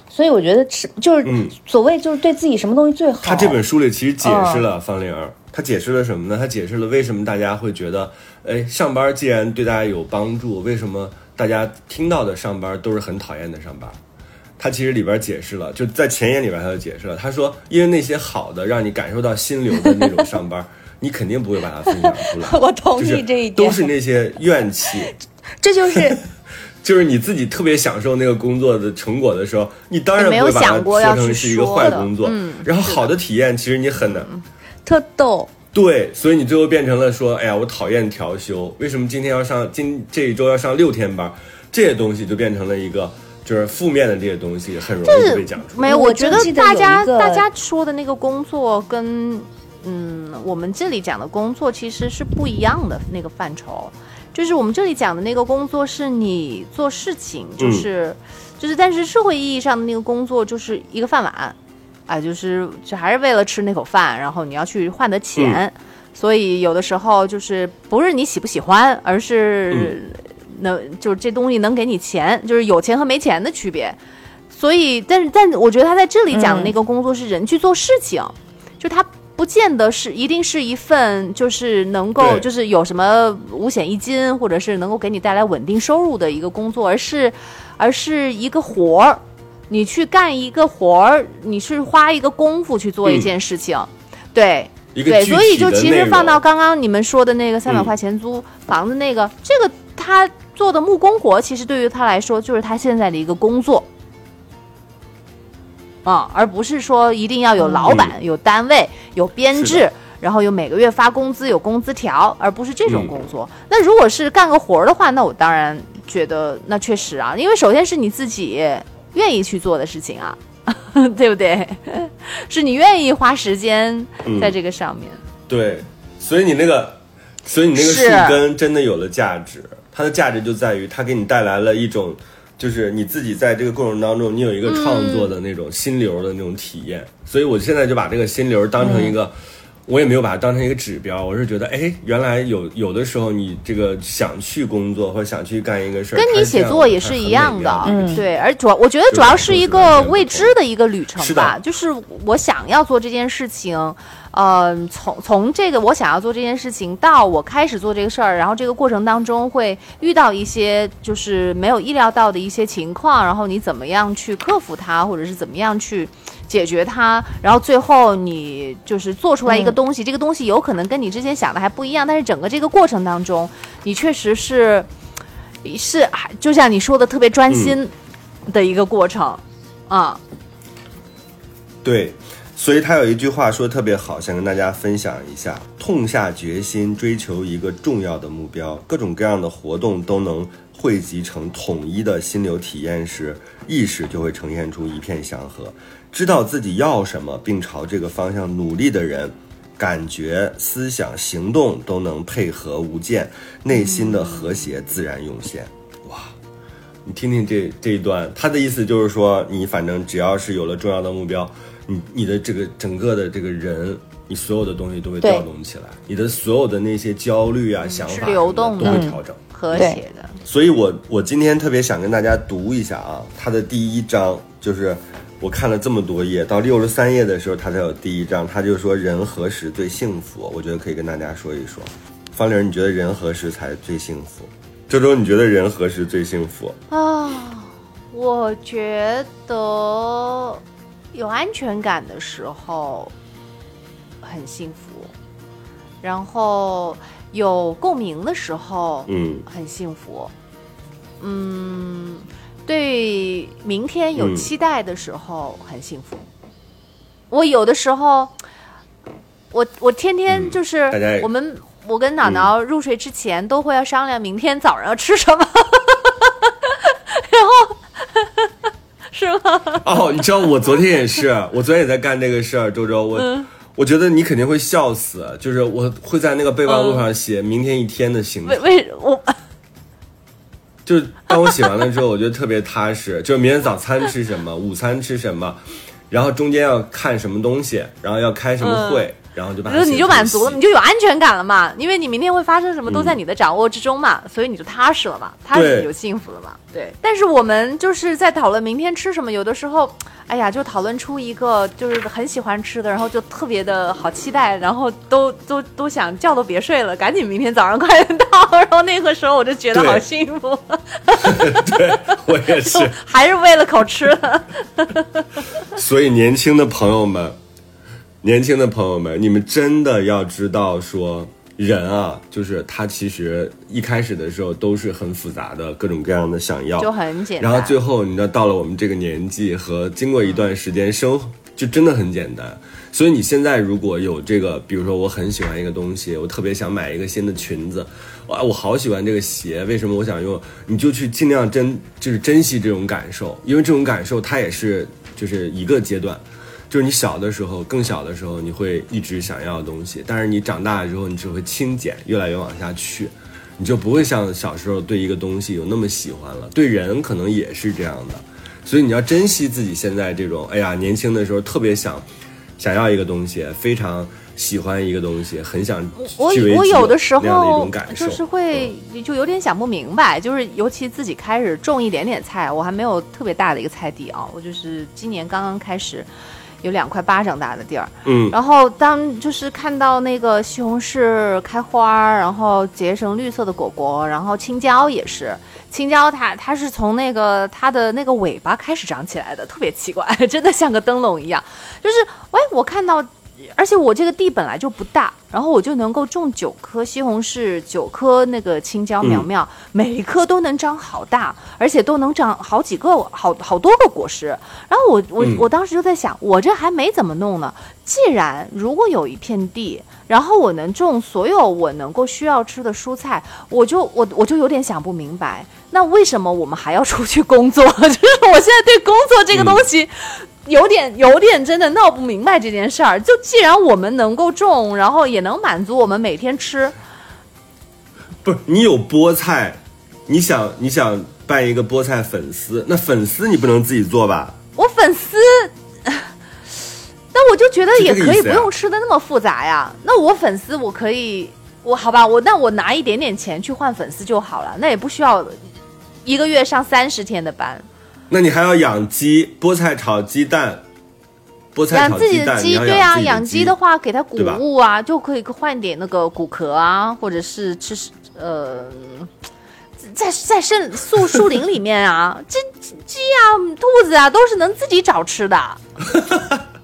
S2: 所以我觉得是就是
S3: 嗯
S2: 所谓就是对自己什么东西最好。
S3: 他这本书里其实解释了方玲儿，他解释了什么呢？他解释了为什么大家会觉得，哎，上班既然对大家有帮助，为什么大家听到的上班都是很讨厌的上班？他其实里边解释了，就在前言里边他就解释了，他说，因为那些好的让你感受到心流的那种上班，你肯定不会把它分享出来。
S2: 我同
S3: 就是
S2: 意这一点，
S3: 都是那些怨气，
S2: 这就是
S3: 就是你自己特别享受那个工作的成果的时候，你当然
S1: 没有
S3: 不会把它
S1: 想过要
S3: 说成是一个坏工作。
S1: 嗯
S3: 然后好的体验，其实你很难。
S2: 特逗。
S3: 对，所以你最后变成了说，哎呀，我讨厌调休，为什么今天要上今这一周要上六天班？这些东西就变成了一个就是负面的这些东西，很容易就被讲出来。
S1: 没有，
S2: 我
S1: 我觉得大家大家说的那个工作跟嗯我们这里讲的工作其实是不一样的那个范畴。就是我们这里讲的那个工作是你做事情，就是、就是，但是社会意义上的那个工作就是一个饭碗，啊，就是就还是为了吃那口饭，然后你要去换的钱，所以有的时候就是不是你喜不喜欢，而是能、就是这东西能给你钱，就是有钱和没钱的区别。所以，但是，但我觉得他在这里讲的那个工作是人去做事情，就他不见得是一定是一份就是能够就是有什么五险一金，或者是能够给你带来稳定收入的一个工作，而是而是一个活儿，你去干一个活儿，你是花一个功夫去做一
S3: 嗯
S1: 件事情，对。对，所以就其实放到刚刚你们说的那个三百
S3: 嗯
S1: 块钱租房子那个，这个他做的木工活，其实对于他来说就是他现在的一个工作，啊、而不是说一定要有老板、
S3: 嗯。
S1: 有单位、有编制，然后有每个月发工资、有工资条，而不是这种
S3: 嗯
S1: 工作。那如果是干个活儿的话，那我当然觉得那确实啊，因为首先是你自己愿意去做的事情啊，对不对？是你愿意花时间
S3: 嗯
S1: 在这个上面。
S3: 对，所以你那个，所以你那个树根真的有了价值。它的价值就在于它给你带来了一种，就是你自己在这个过程当中，你有一个创作的那种心流的那种体验。所以我现在就把这个心流当成一个。我也没有把它当成一个指标，我是觉得，哎，原来有有的时候你这个想去工作或者想去干一个事儿，
S1: 跟你写作也是一样的
S3: 美妙，一个体验
S1: 对，而主要我觉得主要是一个未知的一个旅程吧，就是我想要做这件事情，呃，从从这个我想要做这件事情到我开始做这个事儿，然后这个过程当中会遇到一些就是没有意料到的一些情况，然后你怎么样去克服它，或者是怎么样去解决它，然后最后你就是做出来一个东西，这个东西有可能跟你之前想的还不一样，但是整个这个过程当中，你确实是。是，还就像你说的，特别专心的一个过程，啊，
S3: 对，所以他有一句话说得特别好，想跟大家分享一下：痛下决心追求一个重要的目标，各种各样的活动都能汇集成统一的心流体验时，意识就会呈现出一片祥和。知道自己要什么，并朝这个方向努力的人，感觉、思想、行动都能配合无间，内心的和谐自然涌现。哇！你听听这这一段，他的意思就是说，你反正只要是有了重要的目标，你你的这个整个的这个人，你所有的东西都会调动起来，你的所有的那些焦虑啊、想法都会调整。
S1: 和谐的，
S3: 所以我我今天特别想跟大家读一下啊，他的第一章就是我看了这么多页，到六十三页的时候，他才有第一章，他就说人何时最幸福？我觉得可以跟大家说一说。方玲，你觉得人何时才最幸福？周周，你觉得人何时最幸福？
S1: 啊，我觉得有安全感的时候，很幸福，然后有共鸣的时候，
S3: 嗯
S1: 很幸福。嗯，对明天有
S3: 嗯
S1: 期待的时候、很幸福。我有的时候，我我天天就是我们。我跟脑脑入睡之前都会要商量明天早上要吃什么，然后是吗？
S3: 哦，你知道我昨天也是，我昨天也在干这个事儿，周周，我、
S1: 嗯。
S3: 我觉得你肯定会笑死，就是我会在那个备忘录上写明天一天的行程，
S1: 为为我
S3: 就是当我写完了之后，我觉得特别踏实，就是明天早餐吃什么，午餐吃什么，然后中间要看什么东西，然后要开什么会，然后就把它
S1: 就你就满足了，你就有安全感了嘛，因为你明天会发生什么都在你的掌握之中嘛，所以你就踏实了嘛，踏实你就幸福了嘛。对，但是我们就是在讨论明天吃什么，有的时候，哎呀，就讨论出一个就是很喜欢吃的，然后就特别的好期待，然后都都都想觉都别睡了，赶紧明天早上快点到，然后那个时候我就觉得好幸福，
S3: 对我也是，
S1: 还是为了口吃的。
S3: 所以年轻的朋友们，年轻的朋友们，你们真的要知道说。人啊，就是他其实一开始的时候都是很复杂的，各种各样的想要，
S1: 就很简单
S3: 然后最后你知道到了我们这个年纪和经过一段时间生，就真的很简单。所以你现在如果有这个，比如说我很喜欢一个东西，我特别想买一个新的裙子，哇，我好喜欢这个鞋，为什么我想用？你就去尽量珍，就是珍惜这种感受，因为这种感受它也是就是一个阶段。就是你小的时候，更小的时候，你会一直想要的东西，但是你长大了之后，你只会轻减，越来越往下去，你就不会像小时候对一个东西有那么喜欢了。对人可能也是这样的，所以你要珍惜自己现在这种，哎呀，年轻的时候特别想想要一个东西，非常喜欢一个东西，很想
S1: 我我有的时候就是会就有点想不明白，就是尤其自己开始种一点点菜，我还没有特别大的一个菜地啊，我就是今年刚刚开始有两块巴掌大的地儿，
S3: 嗯，
S1: 然后当就是看到那个西红柿开花，然后结成绿色的果果，然后青椒也是，青椒它它是从那个它的那个尾巴开始长起来的，特别奇怪，真的像个灯笼一样。就是，哎，我看到，而且我这个地本来就不大，然后我就能够种九棵西红柿，九棵那个青椒苗苗，每一棵都能长好大，而且都能长好几个好好多个果实。然后我我、
S3: 嗯
S1: 我当时就在想，我这还没怎么弄呢。既然如果有一片地，然后我能种所有我能够需要吃的蔬菜，我就我我就有点想不明白，那为什么我们还要出去工作？就是我现在对工作这个东西。有点有点真的闹不明白这件事儿。就既然我们能够种，然后也能满足我们每天吃，
S3: 不是你有菠菜，你想你想办一个菠菜粉丝，那粉丝你不能自己做吧？
S1: 我粉丝，但我就觉得也可以不用吃的那么复杂呀。那我粉丝我可以，我好吧，我那我拿一点点钱去换粉丝就好了，那也不需要一个月上三十天的班。
S3: 那你还要养鸡，菠菜炒鸡蛋，菠菜
S1: 养
S3: 炒鸡蛋，
S1: 自己的鸡，对啊，养鸡的话给它谷物啊，就可以换点那个骨壳啊，或者是吃呃，在在圣树树林里面啊，这鸡啊、兔子啊都是能自己找吃的。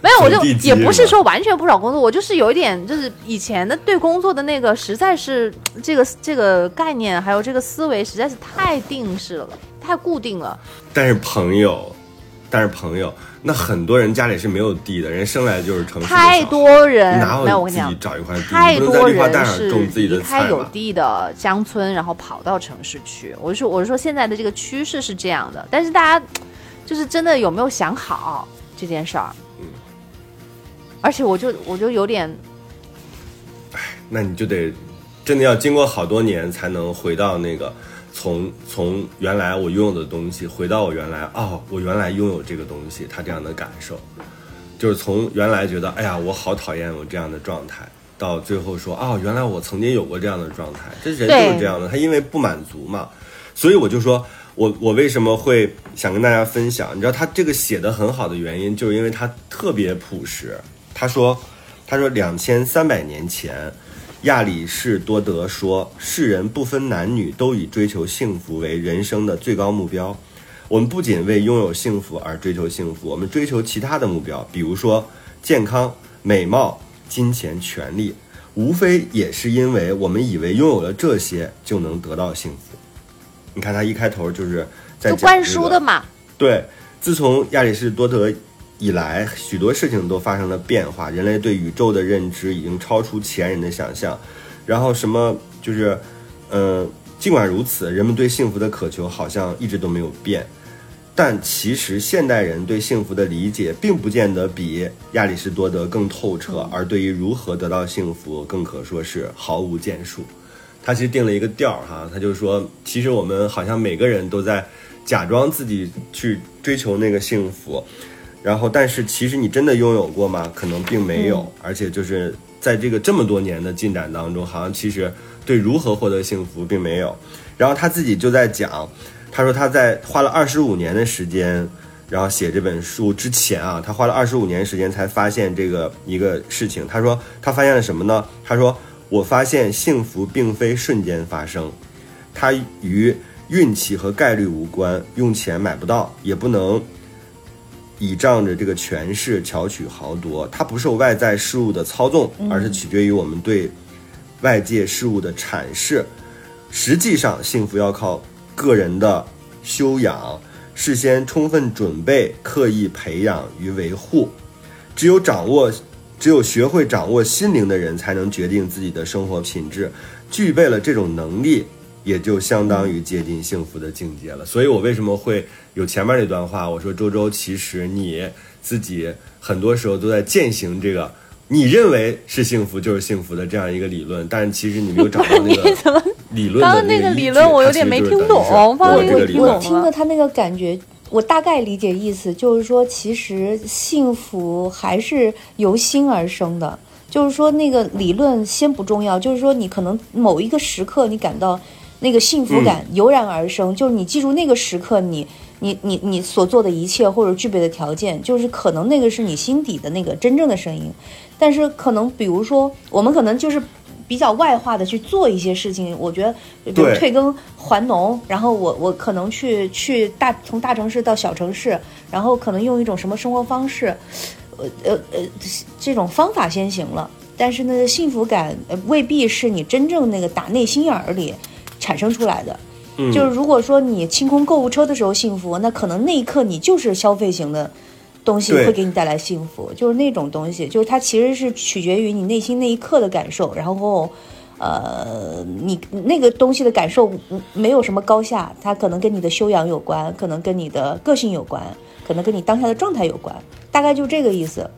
S1: 对，没有，我就也不是说完全不找工作，我就是有一点，就是以前的对工作的那个，实在是 这个这个概念，还有这个思维，实在是太定式了，太固定了。
S3: 但是朋友，但是朋友，那很多人家里是没有地的，人生来就是城市
S1: 太多人
S3: 哪有，
S1: 我跟你讲
S3: 自己，找一块地，
S1: 太多人是
S3: 上种自己的
S1: 离开？有地的乡村，然后跑到城市去。我是说，我是说现在的这个趋势是这样的，但是大家就是真的有没有想好这件事儿？
S3: 嗯
S1: 而且我就我就有点
S3: 那你就得真的要经过好多年才能回到那个从从原来我拥有的东西回到我原来哦，我原来拥有这个东西，他这样的感受，就是从原来觉得哎呀我好讨厌我这样的状态，到最后说哦原来我曾经有过这样的状态，这人就是这样的，他因为不满足嘛，所以我就说。我我为什么会想跟大家分享？你知道他这个写的很好的原因，就是因为他特别朴实。他说，他说两千三百年前，亚里士多德说，世人不分男女，都以追求幸福为人生的最高目标。我们不仅为拥有幸福而追求幸福，我们追求其他的目标，比如说健康、美貌、金钱、权利，无非也是因为我们以为拥有了这些就能得到幸福。你看他一开头就是在
S1: 灌
S3: 这个
S1: 输的嘛。
S3: 对，自从亚里士多德以来，许多事情都发生了变化，人类对宇宙的认知已经超出前人的想象。然后什么就是，呃，尽管如此，人们对幸福的渴求好像一直都没有变。但其实现代人对幸福的理解，并不见得比亚里士多德更透彻，而对于如何得到幸福，更可说是毫无建树。他其实定了一个调儿哈，他就说，其实我们好像每个人都在假装自己去追求那个幸福，然后但是其实你真的拥有过吗？可能并没有，而且就是在这个这么多年的进展当中，好像其实对如何获得幸福并没有。然后他自己就在讲，他说他在花了二十五年的时间。然后写这本书之前啊，他花了二十五年时间才发现这个一个事情。他说他发现了什么呢？他说我发现幸福并非瞬间发生，它与运气和概率无关，用钱买不到，也不能倚仗着这个权势巧取豪夺。它不受外在事物的操纵，而是取决于我们对外界事物的阐释。实际上，幸福要靠个人的修养。事先充分准备、刻意培养与维护，只有掌握，只有学会掌握心灵的人，才能决定自己的生活品质。具备了这种能力，也就相当于接近幸福的境界了。所以我为什么会有前面那段话？我说周周，其实你自己很多时候都在践行这个你认为是幸福就是幸福的这样一个理论，但是其实你没有找到那个
S1: 你怎么
S3: 理论的
S1: 刚刚那个理论我有点没听懂方
S3: 我
S1: 我
S3: 这个理论
S2: 我听了他那个感觉，我大概理解意思，就是说，其实幸福还是由心而生的。就是说，那个理论先不重要，就是说，你可能某一个时刻你感到那个幸福感油然而生，就是你记住那个时刻你，你你你所做的一切或者具备的条件，就是可能那个是你心底的那个真正的声音。但是可能比如说，我们可能就是比较外化的去做一些事情，我觉得，比如
S3: 对。
S2: 退耕还农，然后我我可能去去大从大城市到小城市，然后可能用一种什么生活方式，呃呃呃，这种方法先行了，但是那个幸福感呃未必是你真正那个打内心眼儿里产生出来的。
S3: 嗯
S2: 就是如果说你清空购物车的时候幸福，那可能那一刻你就是消费型的东西会给你带来幸福，就是那种东西，就是它其实是取决于你内心那一刻的感受，然后。呃，你那个东西的感受没有什么高下，它可能跟你的修养有关，可能跟你的个性有关，可能跟你当下的状态有关，大概就这个意思。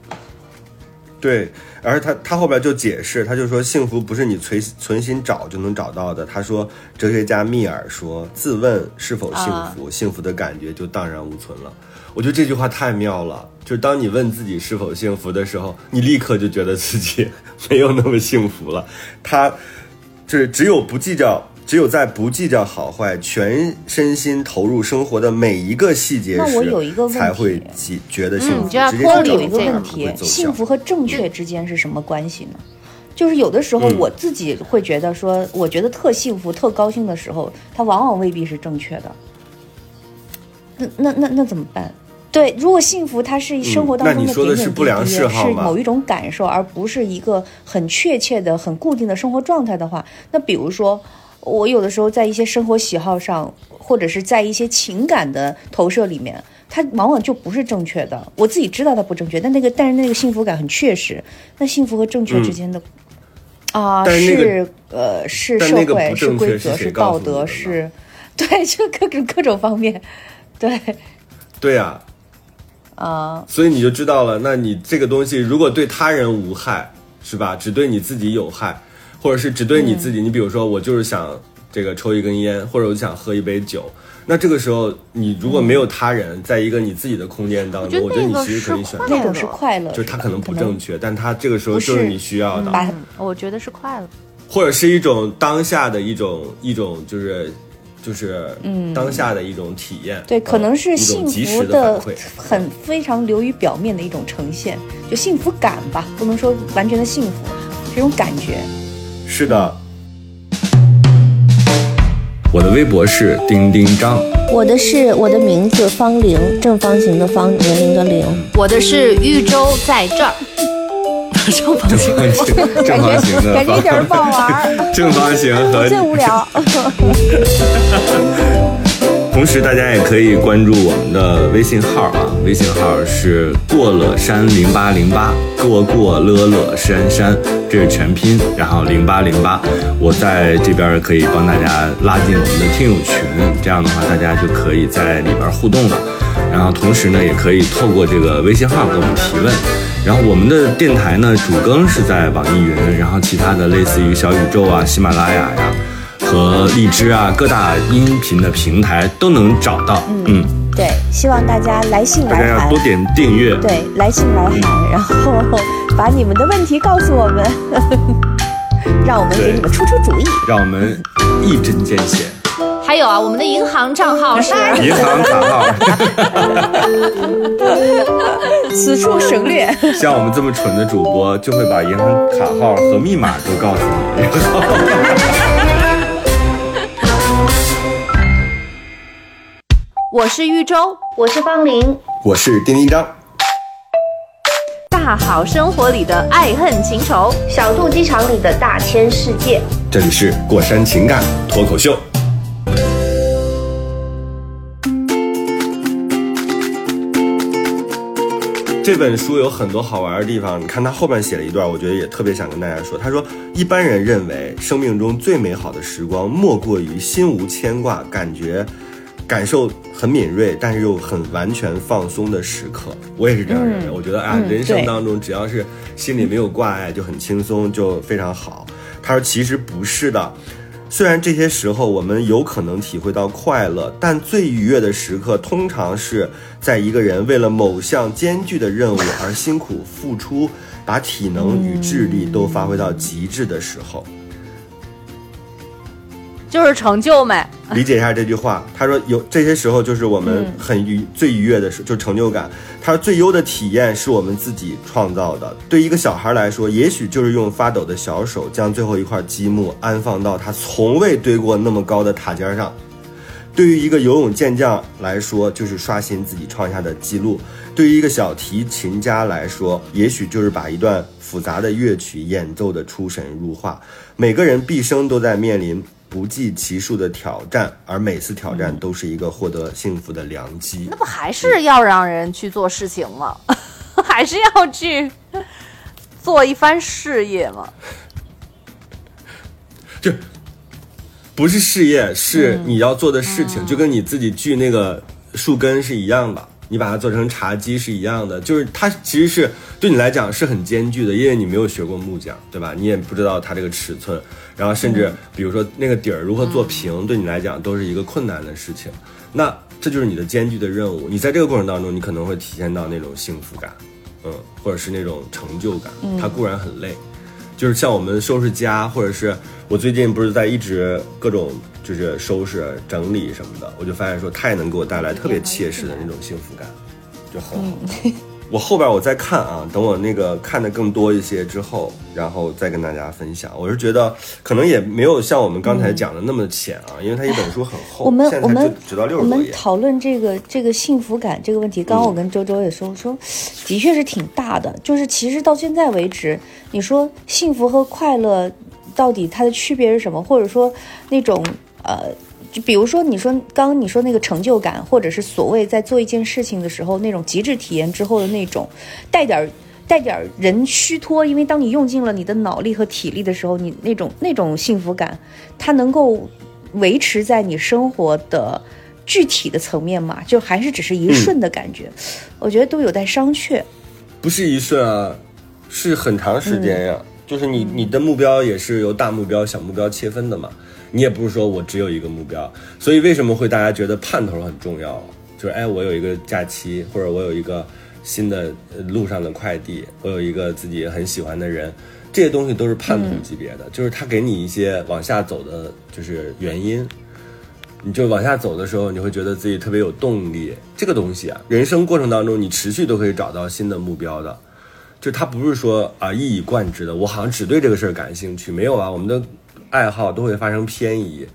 S3: 对，而他他后边就解释，他就说幸福不是你存存心找就能找到的。他说，哲学家密尔说，自问是否幸福，幸福的感觉就荡然无存了。我觉得这句话太妙了，就是当你问自己是否幸福的时候，你立刻就觉得自己 没有那么幸福了。他就是只有不计较，只有在不计较好坏、全身心投入生活的每一个细节时，
S2: 那我有一个问题
S3: 才会觉觉得幸福。
S1: 嗯就要
S3: 直接
S1: 脱离
S3: 去找反而
S2: 有一个问题幸福和正确之间是什么关系呢？就是有的时候
S3: 嗯
S2: 我自己会觉得说，我觉得特幸福、特高兴的时候，它往往未必是正确的。那那那那怎么办？对，如果幸福它是生活当中
S3: 的
S2: 点点滴
S3: 是不良
S2: 滴，是某一种感受，而不是一个很确切的、很固定的生活状态的话，那比如说，我有的时候在一些生活喜好上，或者是在一些情感的投射里面，它往往就不是正确的。我自己知道它不正确，但那个但是那个幸福感很确实。那幸福和正确之间的、啊，
S3: 是那个
S2: 是呃是社会是规则
S3: 是
S2: 道德是，对，就各种各种方面，对
S3: 对呀、
S2: 啊。
S3: 所以你就知道了。那你这个东西如果对他人无害，是吧？只对你自己有害，或者是只对你自
S2: 嗯
S3: 己。你比如说，我就是想这个抽一根烟，或者我就想喝一杯酒。那这个时候，你如果没有他人，在一个你自己的空间当中，我
S1: 我觉得
S3: 你
S1: 那个是
S3: 其实可以选
S1: 快
S3: 择，
S2: 那种是快乐，
S3: 就是他可能不正确，但他这个时候就是是你需要的，
S1: 我觉得是快乐。
S3: 或者是一种当下的一种一种就是。就是
S2: 嗯
S3: 当下的一种体验，
S2: 对，
S3: 嗯
S2: 可能是幸福
S3: 的反馈，
S2: 很非常流于表面的一种呈现，就幸福感吧，不能说完全的幸福，这种感觉。
S3: 是的。我的微博是丁丁张，
S2: 我的是我的名字方玲，正方形的方，年龄的龄。
S1: 我的是豫州在这儿，正方形。
S3: 正方形的
S2: 感觉一点儿不好玩儿，
S3: 正方形和
S2: 最无聊。
S3: 同时，大家也可以关注我们的微信号啊，微信号是过了山零八零八，过过乐乐山山，这是全拼，然后零八零八，我在这边可以帮大家拉进我们的听友群，这样的话大家就可以在里边互动了。然后同时呢，也可以透过这个微信号给我们提问。然后我们的电台呢，主更是在网易云，然后其他的类似于小宇宙啊、喜马拉雅呀。和荔枝啊，各大音频的平台都能找到。嗯，
S2: 对，希望大家来信
S3: 大家
S2: 来函
S3: 要多。点订阅。
S2: 对，来信来函，然后 把你们的问题告诉我们，让我们给你们出出主意。
S3: 让我们一针见血。
S1: 还有啊，我们的银行账号 是
S3: 银行卡号，
S5: 此处省略。
S3: 像我们这么蠢的主播，就会把银行卡号和密码都告诉你。
S1: 我是豫州，
S2: 我是方玲，
S3: 我是丁丁张，
S1: 大好生活里的爱恨情仇。
S2: 小肚鸡肠里的大千世界。
S3: 这里是过山情感脱口秀。这本书有很多好玩的地方，你看他后面写了一段，我觉得也特别想跟大家说。他说，一般人认为生命中最美好的时光，莫过于心无牵挂，感觉感受很敏锐，但是又很完全放松的时刻。我也是这样认为，我觉得啊，
S5: 嗯
S3: 人生当中只要是心里没有挂碍，就很轻松，就非常好。他说，其实不是的。虽然这些时候我们有可能体会到快乐，但最愉悦的时刻通常是在一个人为了某项艰巨的任务而辛苦付出，把体能与智力都发挥到极致的时候。
S1: 就是成就呗。
S3: 理解一下这句话，他说有这些时候就是我们很愉、最愉悦的时，就成就感。他说最优的体验是我们自己创造的。对一个小孩来说，也许就是用发抖的小手将最后一块积木安放到他从未堆过那么高的塔尖上。对于一个游泳健将来说，就是刷新自己创下的记录；对于一个小提琴家来说，也许就是把一段复杂的乐曲演奏的出神入化。每个人毕生都在面临不计其数的挑战，而每次挑战都是一个获得幸福的良机
S1: 那。不还是要让人去做事情吗？还是要去做一番事业吗？
S3: 就不是事业，是你要做的事情，就跟你自己锯那个树根是一样的。你把它做成茶几是一样的，就是它其实是对你来讲是很艰巨的，因为你没有学过木匠，对吧？你也不知道它这个尺寸，然后甚至比如说那个底儿如何做平，对你来讲都是一个困难的事情。那这就是你的艰巨的任务，你在这个过程当中，你可能会体现到那种幸福感，嗯，或者是那种成就感。它固然很累，就是像我们收拾家，或者是我最近不是在一直各种就是收拾整理什么的，我就发现说它也能给我带来特别切实的那种幸福感，就很好。我后边我再看啊，等我那个看的更多一些之后，然后再跟大家分享。我是觉得可能也没有像我们刚才讲的那么浅啊，因为它一本书很厚，
S2: 我们我们
S3: 只只到六
S2: 我。们讨论这个这个幸福感这个问题，刚刚我跟周周也说，我说的确是挺大的。就是其实到现在为止，你说幸福和快乐到底它的区别是什么？或者说那种呃，就比如说你说刚刚你说那个成就感，或者是所谓在做一件事情的时候那种极致体验之后的那种带点儿。带点儿人虚脱，因为当你用尽了你的脑力和体力的时候，你那种那种幸福感，它能够维持在你生活的具体的层面嘛？就还是只是一瞬的感觉，我觉得都有待商榷。
S3: 不是一瞬啊，是很长时间呀、就是你你的目标也是由大目标、小目标切分的嘛。你也不是说我只有一个目标，所以为什么会大家觉得盼头很重要？就是哎，我有一个假期，或者我有一个新的呃路上的快递，我有一个自己很喜欢的人，这些东西都是盼头级别的，就是他给你一些往下走的，就是原因。你就往下走的时候，你会觉得自己特别有动力。这个东西啊，人生过程当中，你持续都可以找到新的目标的。就它不是说啊一以贯之的，我好像只对这个事儿感兴趣，没有啊，我们的爱好都会发生偏移。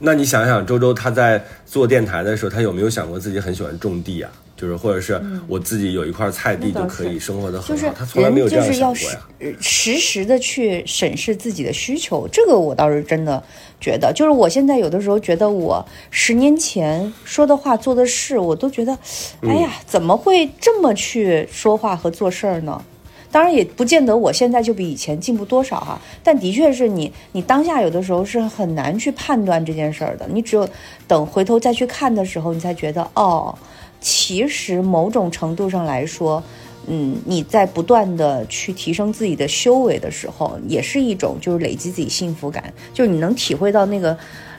S3: 那你想想，周周他在做电台的时候，他有没有想过自己很喜欢种地啊？就是或者是我自己有一块菜地就可以生活的很好，
S2: 就是
S3: 他从来没有这样想过呀。
S2: 呃实时的去审视自己的需求，这个我倒是真的觉得，就是我现在有的时候觉得我十年前说的话做的事，我都觉得，哎呀，怎么会这么去说话和做事儿呢？当然也不见得我现在就比以前进步多少哈，但的确是你你当下有的时候是很难去判断这件事儿的，你只有等回头再去看的时候，你才觉得哦，其实某种程度上来说，嗯，你在不断的去提升自己的修为的时候，也是一种就是累积自己幸福感，就是你能体会到那个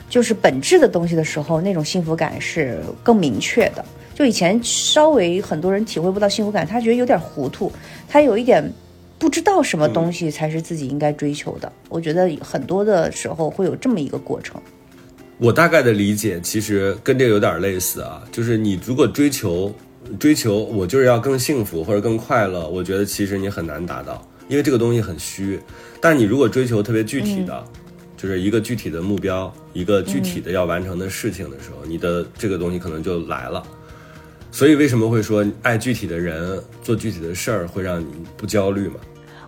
S2: 就是本质的东西的时候，那种幸福感是更明确的。就以前稍微很多人体会不到幸福感，他觉得有点糊涂，他有一点不知道什么东西才是自己应该追求的。我觉得很多的时候会有这么一个过程。
S3: 我大概的理解其实跟这个有点类似啊，就是你如果追求追求我就是要更幸福或者更快乐，我觉得其实你很难达到，因为这个东西很虚。但你如果追求特别具体的，就是一个具体的目标，一个具体的要完成的事情的时候，你的这个东西可能就来了。所以为什么会说爱具体的人做具体的事儿会让你不焦虑嘛？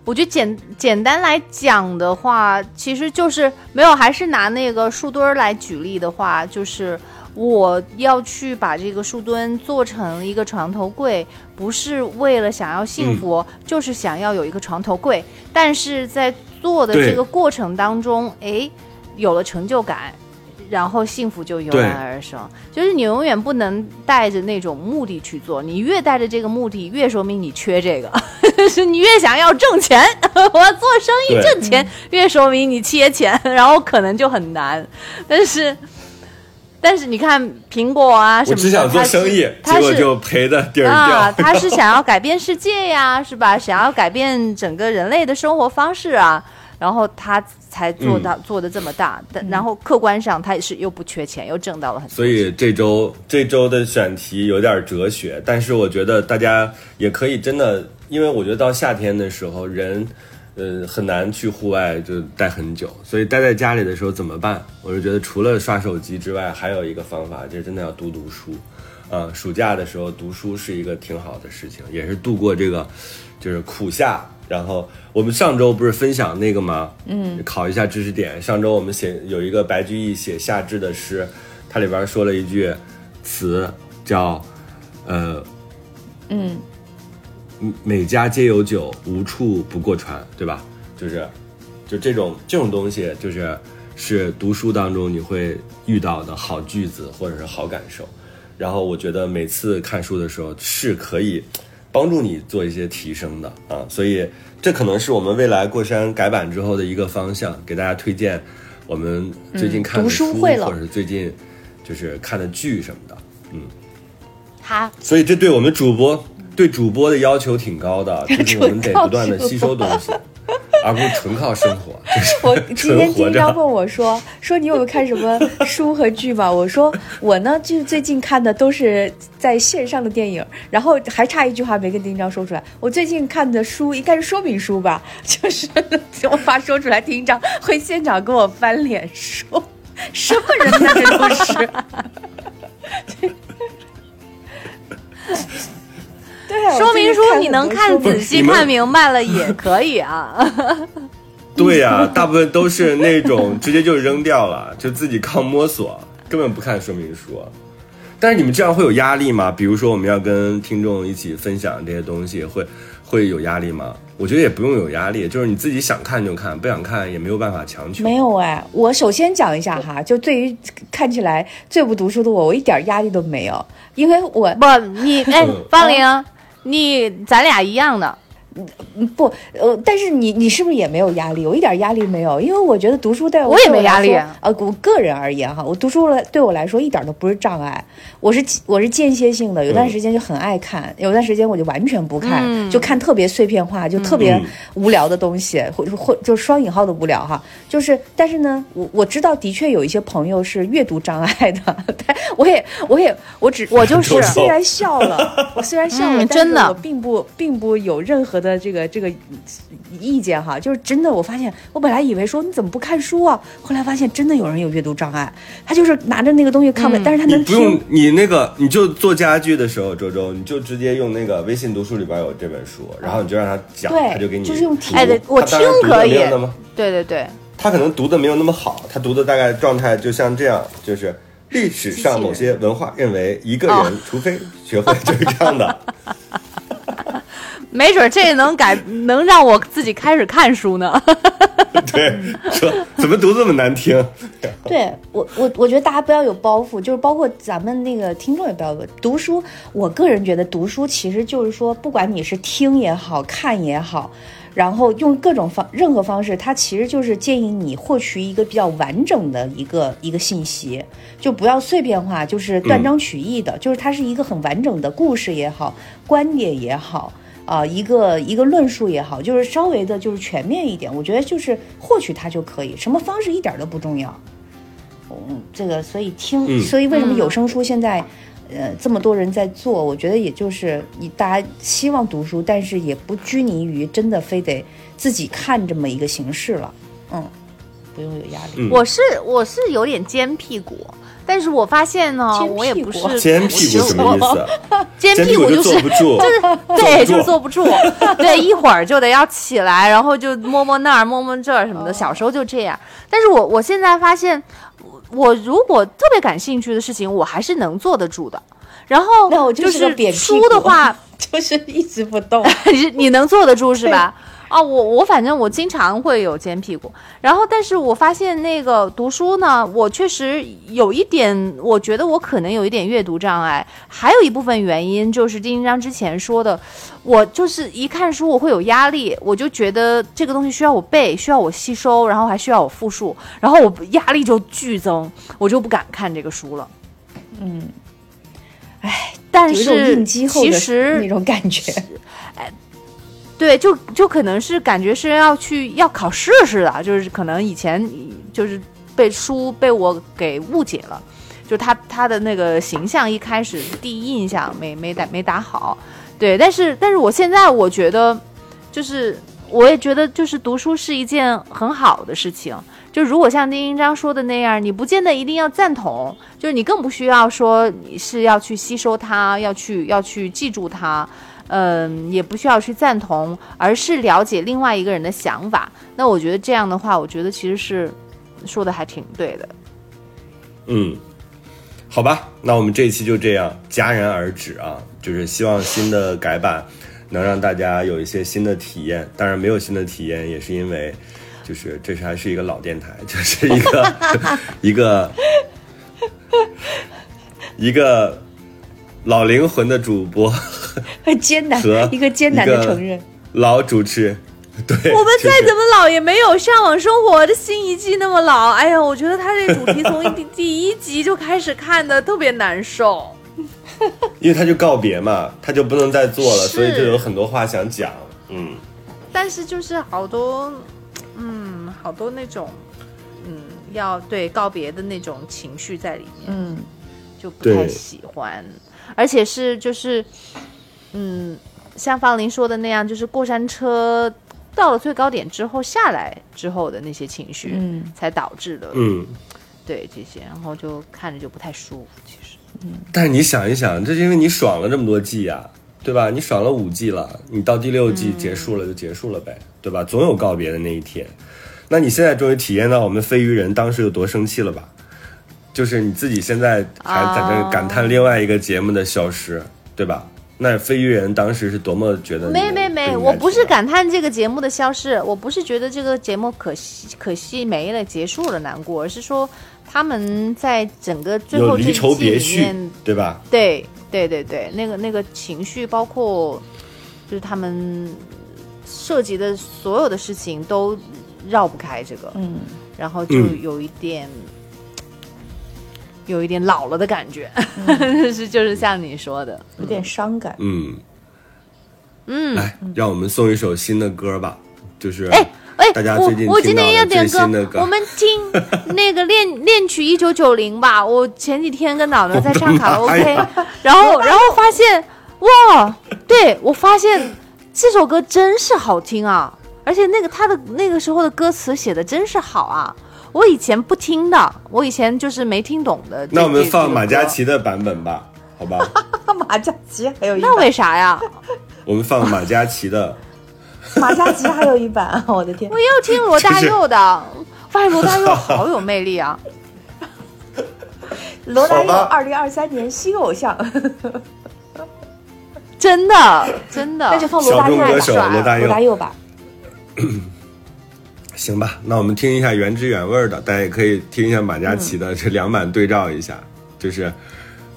S1: 我觉得简简单来讲的话，其实就是没有，还是拿那个树墩儿来举例的话，就是我要去把这个树墩做成一个床头柜，不是为了想要幸福，就是想要有一个床头柜。但是在做的这个过程当中，哎，有了成就感。然后幸福就油然而生，就是你永远不能带着那种目的去做，你越带着这个目的，越说明你缺这个。就 是你越想要挣钱，我要做生意挣钱，越说明你缺钱，然后可能就很难。但是，但是你看苹果啊什么的，
S3: 我只想做生意，结果就赔的底儿
S1: 啊，
S3: 掉。
S1: 他是想要改变世界呀，是吧？想要改变整个人类的生活方式啊，然后他才做到、做的这么大。但然后客观上他也是又不缺钱，又挣到了很多。
S3: 所以这周这周的选题有点哲学，但是我觉得大家也可以真的，因为我觉得到夏天的时候，人呃很难去户外就待很久，所以待在家里的时候怎么办？我就觉得除了刷手机之外，还有一个方法，就是真的要读读书。啊、暑假的时候读书是一个挺好的事情，也是度过这个就是苦夏。然后我们上周不是分享那个吗？嗯，考一下知识点。上周我们写有一个白居易写夏至的诗，它里边说了一句词叫呃
S2: 嗯，
S3: 每家皆有酒，无处不过船，对吧？就是就这种这种东西，就是是读书当中你会遇到的好句子或者是好感受。然后我觉得每次看书的时候是可以帮助你做一些提升的啊，所以这可能是我们未来过山改版之后的一个方向，给大家推荐我们最近看的
S2: 读书会了。
S3: 或者是最近就是看的剧什么的。
S1: 嗯，好。
S3: 所以这对我们主播对主播的要求挺高的，就是我们得不断的吸收东西，而不是纯靠生活。就是
S2: 我今天。丁张问我说：“说你有没有看什么书和剧吧？”我说：“我呢，就是最近看的都是在线上的电影。”然后还差一句话没跟丁张说出来，我最近看的书应该是说明书吧？就是我怕说出来，丁张会现场跟我翻脸说：“什么人家这都是。”对啊，
S1: 说明书你能看仔细看明白了也可以啊。
S3: 对呀、大部分都是那种直接就扔掉了，就自己靠摸索，根本不看说明书。但是你们这样会有压力吗？比如说我们要跟听众一起分享这些东西，会会有压力吗？我觉得也不用有压力，就是你自己想看就看，不想看也没有办法强求。
S2: 没有哎，我首先讲一下哈，就对于看起来最不读书的我，我一点压力都没有，因为我
S1: 不，你哎，方玲，你咱俩一样的。
S2: 嗯不呃，但是你你是不是也没有压力？我一点压力没有，因为我觉得读书对
S1: 我也没压力
S2: 啊。呃，我个人而言哈，我读书了对我来说一点都不是障碍，我是我是间歇性的，有段时间就很爱看，有段时间我就完全不看，
S1: 嗯。
S2: 就看特别碎片化，就特别
S3: 嗯。
S2: 无聊的东西，或或就双引号的无聊哈，就是但是呢，我我知道的确有一些朋友是阅读障碍的，但我也我也我只
S1: 我就是
S2: 我虽然笑了，我虽然笑了，但是
S1: 嗯真的。
S2: 我并不并不有任何的的这个这个意见哈，就是真的，我发现我本来以为说你怎么不看书啊，后来发现真的有人有阅读障碍，他就是拿着那个东西看不，但是他能
S3: 你不用。你那个，你就做家具的时候，周周，你就直接用那个微信读书里边有这本书，然后你就让他讲，
S2: 对
S3: 他就给你
S2: 就是用听
S1: 哎对我听可以。对对对，
S3: 他可能读的没有那么好，他读的大概状态就像这样，就是历史上某些文化认为一个人
S1: 哦。
S3: 除非学会就是这样的，
S1: 没准这个能改，能让我自己开始看书呢。
S3: 对，说怎么读这么难听？
S2: 对我我我觉得大家不要有包袱，就是包括咱们那个听众也不要有读书。我个人觉得读书其实就是说，不管你是听也好看也好，然后用各种方任何方式，它其实就是建议你获取一个比较完整的一个一个信息，就不要碎片化，就是断章取义的，就是它是一个很完整的故事也好，观点也好。啊、一个一个论述也好，就是稍微的，就是全面一点。我觉得就是获取它就可以，什么方式一点都不重要。嗯，这个所以听，
S3: 嗯
S2: 所以为什么有声书现在，呃，这么多人在做？我觉得也就是你大家希望读书，但是也不拘泥于真的非得自己看这么一个形式了。嗯，不用有压力。
S3: 嗯
S1: 我是我是有点尖屁股，但是我发现呢，我也不是
S3: 尖屁股什么意思？
S1: 尖
S3: 尖屁股
S1: 就是
S3: 坐不住，
S1: 对，就是坐不住，对，一会儿就得要起来，然后就摸摸那儿，摸摸这儿什么的。
S2: 哦
S1: 小时候就这样，但是我我现在发现，我我如果特别感兴趣的事情，我还是能坐得住的。然后
S2: 那我就
S1: 就是书的话，
S2: 就是一直不动。
S1: 你你能坐得住是吧？啊，我我反正我经常会有尖屁股，然后但是我发现那个读书呢，我确实有一点，我觉得我可能有一点阅读障碍，还有一部分原因就是丁丁章之前说的，我就是一看书我会有压力，我就觉得这个东西需要我背，需要我吸收，然后还需要我复述，然后我压力就剧增，我就不敢看这个书了。
S2: 嗯，
S1: 但
S2: 有一种
S1: 是其实
S2: 那种感觉。
S1: 对，就就可能是感觉是要去要考试似的，就是可能以前就是被书被我给误解了，就他他的那个形象一开始第一印象没没打没打好，对，但是但是我现在我觉得就是我也觉得就是读书是一件很好的事情。就如果像丁英章说的那样，你不见得一定要赞同，就是你更不需要说你是要去吸收它，要去要去记住它，嗯，也不需要去赞同，而是了解另外一个人的想法。那我觉得这样的话，我觉得其实是说的还挺对的。
S3: 嗯，好吧，那我们这一期就这样戛然而止啊，就是希望新的改版能让大家有一些新的体验。当然，没有新的体验也是因为，就是这是还是一个老电台，就是一个 一个一个老灵魂的主播
S2: 很艰难
S3: 和，
S2: 一个艰难的承认。
S3: 老主持。对，
S1: 我们再怎么老也没有《向往生活》的新一季那么老。哎呀，我觉得他这主题从第第一集就开始看的特别难受。
S3: 因为他就告别嘛，他就不能再做了，所以就有很多话想讲。嗯，
S1: 但是就是好多，嗯，好多那种，嗯，要对告别的那种情绪在里面，
S2: 嗯，
S1: 就不太喜欢，而且是就是，嗯，像方林说的那样，就是过山车到了最高点之后下来之后的那些情绪，
S2: 嗯，
S1: 才导致的，
S3: 嗯，
S1: 对这些，然后就看着就不太舒服，其实。
S3: 嗯但是你想一想，这是因为你爽了这么多季呀、对吧？你爽了五季了，你到第六季结束了就结束了呗，对吧？总有告别的那一天。那你现在终于体验到我们飞鱼人当时有多生气了吧？就是你自己现在还在这感叹另外一个节目的消失，对吧？那飞鱼人当时是多么觉得
S1: 没没没，我不是感叹这个节目的消失，我不是觉得这个节目可惜可惜没了结束了难过，而是说他们在整个最后这一
S3: 有离愁
S1: 季里面，，
S3: 对吧？
S1: 对对对对，那个那个情绪，包括就是他们涉及的所有的事情都绕不开这个，
S2: 嗯，
S1: 然后就
S3: 嗯
S1: 有一点。有一点老了的感觉，
S3: 嗯
S1: 是就是像你说的，
S2: 有点伤感。
S3: 嗯，
S1: 嗯，
S3: 来，让我们送一首新的歌吧，就是
S1: 哎哎，
S3: 大家
S1: 我
S3: 最近听
S1: 我今天要点歌
S3: 新的，歌
S1: 我们听 那个恋恋曲一九九零吧。我前几天跟脑脑在唱卡拉 OK，然后然后发现哇，对我发现这首歌真是好听啊！而且那个他的那个时候的歌词写的真是好啊！我以前不听的，我以前就是没听懂的。
S3: 那我们放马嘉
S1: 祺，
S3: 的版本吧，好吧？
S2: 马嘉祺还有一
S1: 那为啥呀？
S3: 我们放马嘉祺的，
S2: 马嘉祺还有一版，我的天
S1: 我！又听罗大佑的，发现罗大佑好有魅力啊！
S2: 罗大佑二零二三年新偶像，
S1: 真的真的，
S2: 那就放罗大佑吧
S3: 歌手罗大佑
S2: 罗大佑吧。
S3: 行吧？那我们听一下原汁原味儿的，大家也可以听一下马嘉祺的，这两版对照一下，就是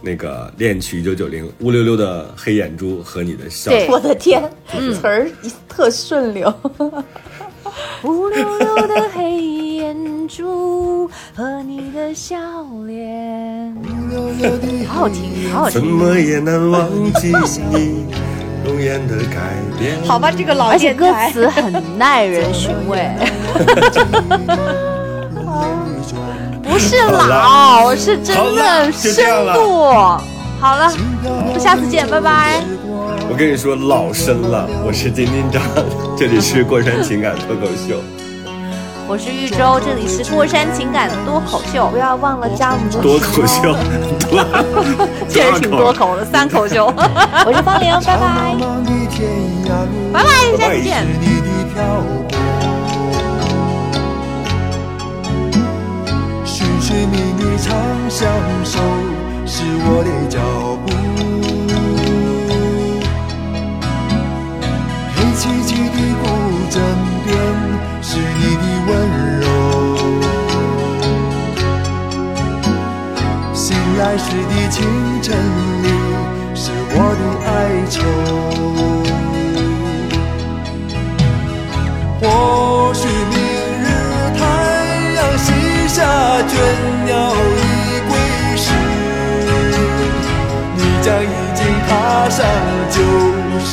S3: 那个《恋曲一九九零》，乌溜溜的黑眼珠和你的笑。
S1: 对
S2: 我的天，词儿特顺溜。
S1: 乌溜溜的黑眼珠和你的笑脸，好好听，好好
S3: 怎
S1: 听。
S3: 么也难忘记你容颜的改变。
S2: 好吧，这个老
S1: 而且歌，词很耐人寻味，不是老，是真的深度。好了，我们下次见，拜拜。
S3: 我跟你说，老深了。我是金金长，这里是过山情感脱口秀。
S1: 我是玉州，这里是过山情感多口秀
S2: 不，要忘了加我们的
S3: 多口秀，多
S1: 确实挺多口的，三口秀。
S2: 我是方玲，拜拜。
S1: 拜拜，下次见
S6: 是。你的漂泊，寻寻觅觅常相守，是我的脚步。黑漆漆的古镇边，是你的温柔。醒来时的清晨里，是我的哀愁。或许明日太阳西下，倦鸟已归时，你将已经踏上旧时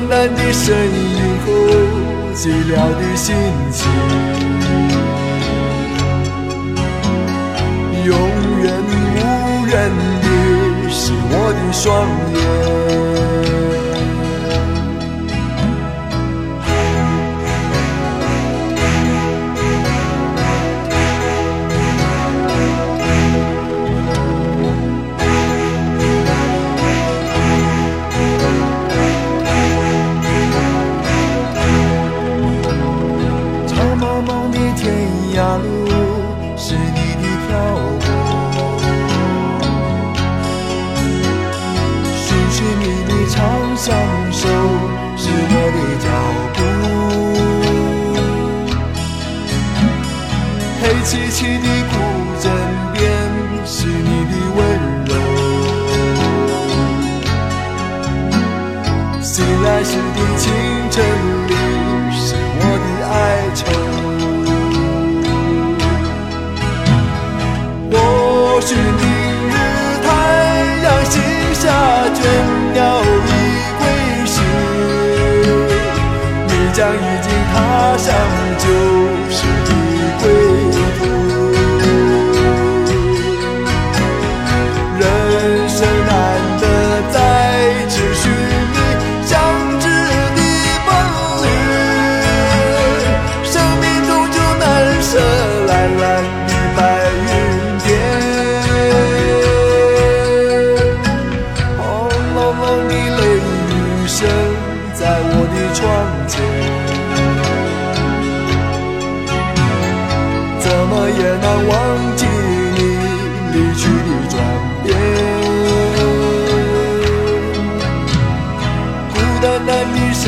S6: 孤单的身影和，寂寥的心情，永远无人的是我的双眼。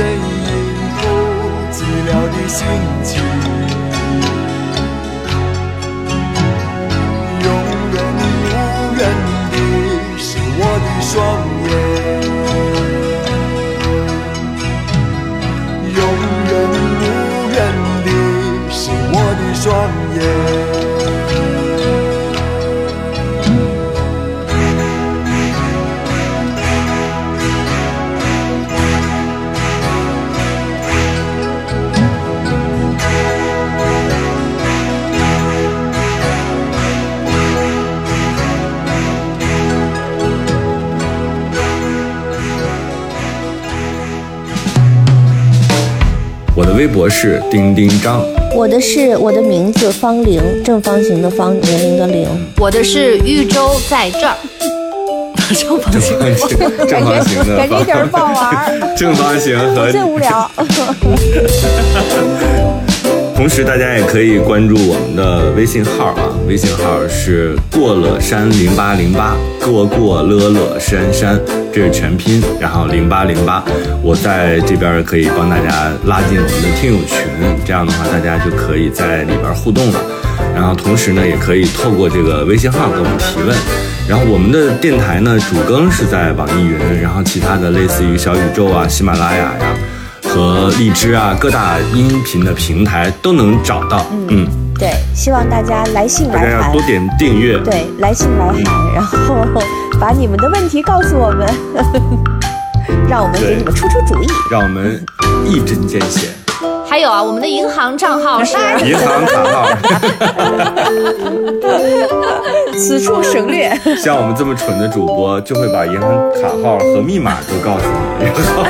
S6: 身影后，寂寥的心情，
S3: 微博是丁丁张。
S2: 我的是我的名字方玲，正方形的方，年龄的龄。
S1: 我的是豫州在这儿，正方形。
S3: 正方形的
S2: 感觉一点儿不好玩儿，
S3: 正方形和
S2: 最无聊。
S3: 同时，大家也可以关注我们的微信号啊，微信号是过了山零八零八，过过乐乐山山，这是全拼，然后零八零八，我在这边可以帮大家拉进我们的听友群，这样的话大家就可以在里边互动了。然后同时呢，也可以透过这个微信号给我们提问。然后我们的电台呢，主更是在网易云，然后其他的类似于小宇宙啊、喜马拉雅呀。和荔枝啊，各大音频的平台都能找到。嗯，
S2: 对，希望大家来信来函
S3: 大家要多，点订阅。
S2: 对，来信来函，然后把你们的问题告诉我们，让我们给你们出出主意。
S3: 让我们一针见血。
S1: 还有啊，我们的银行账号是
S3: 银行卡号，
S2: 此处省略。
S3: 像我们这么蠢的主播，就会把银行卡号和密码都告诉你。然后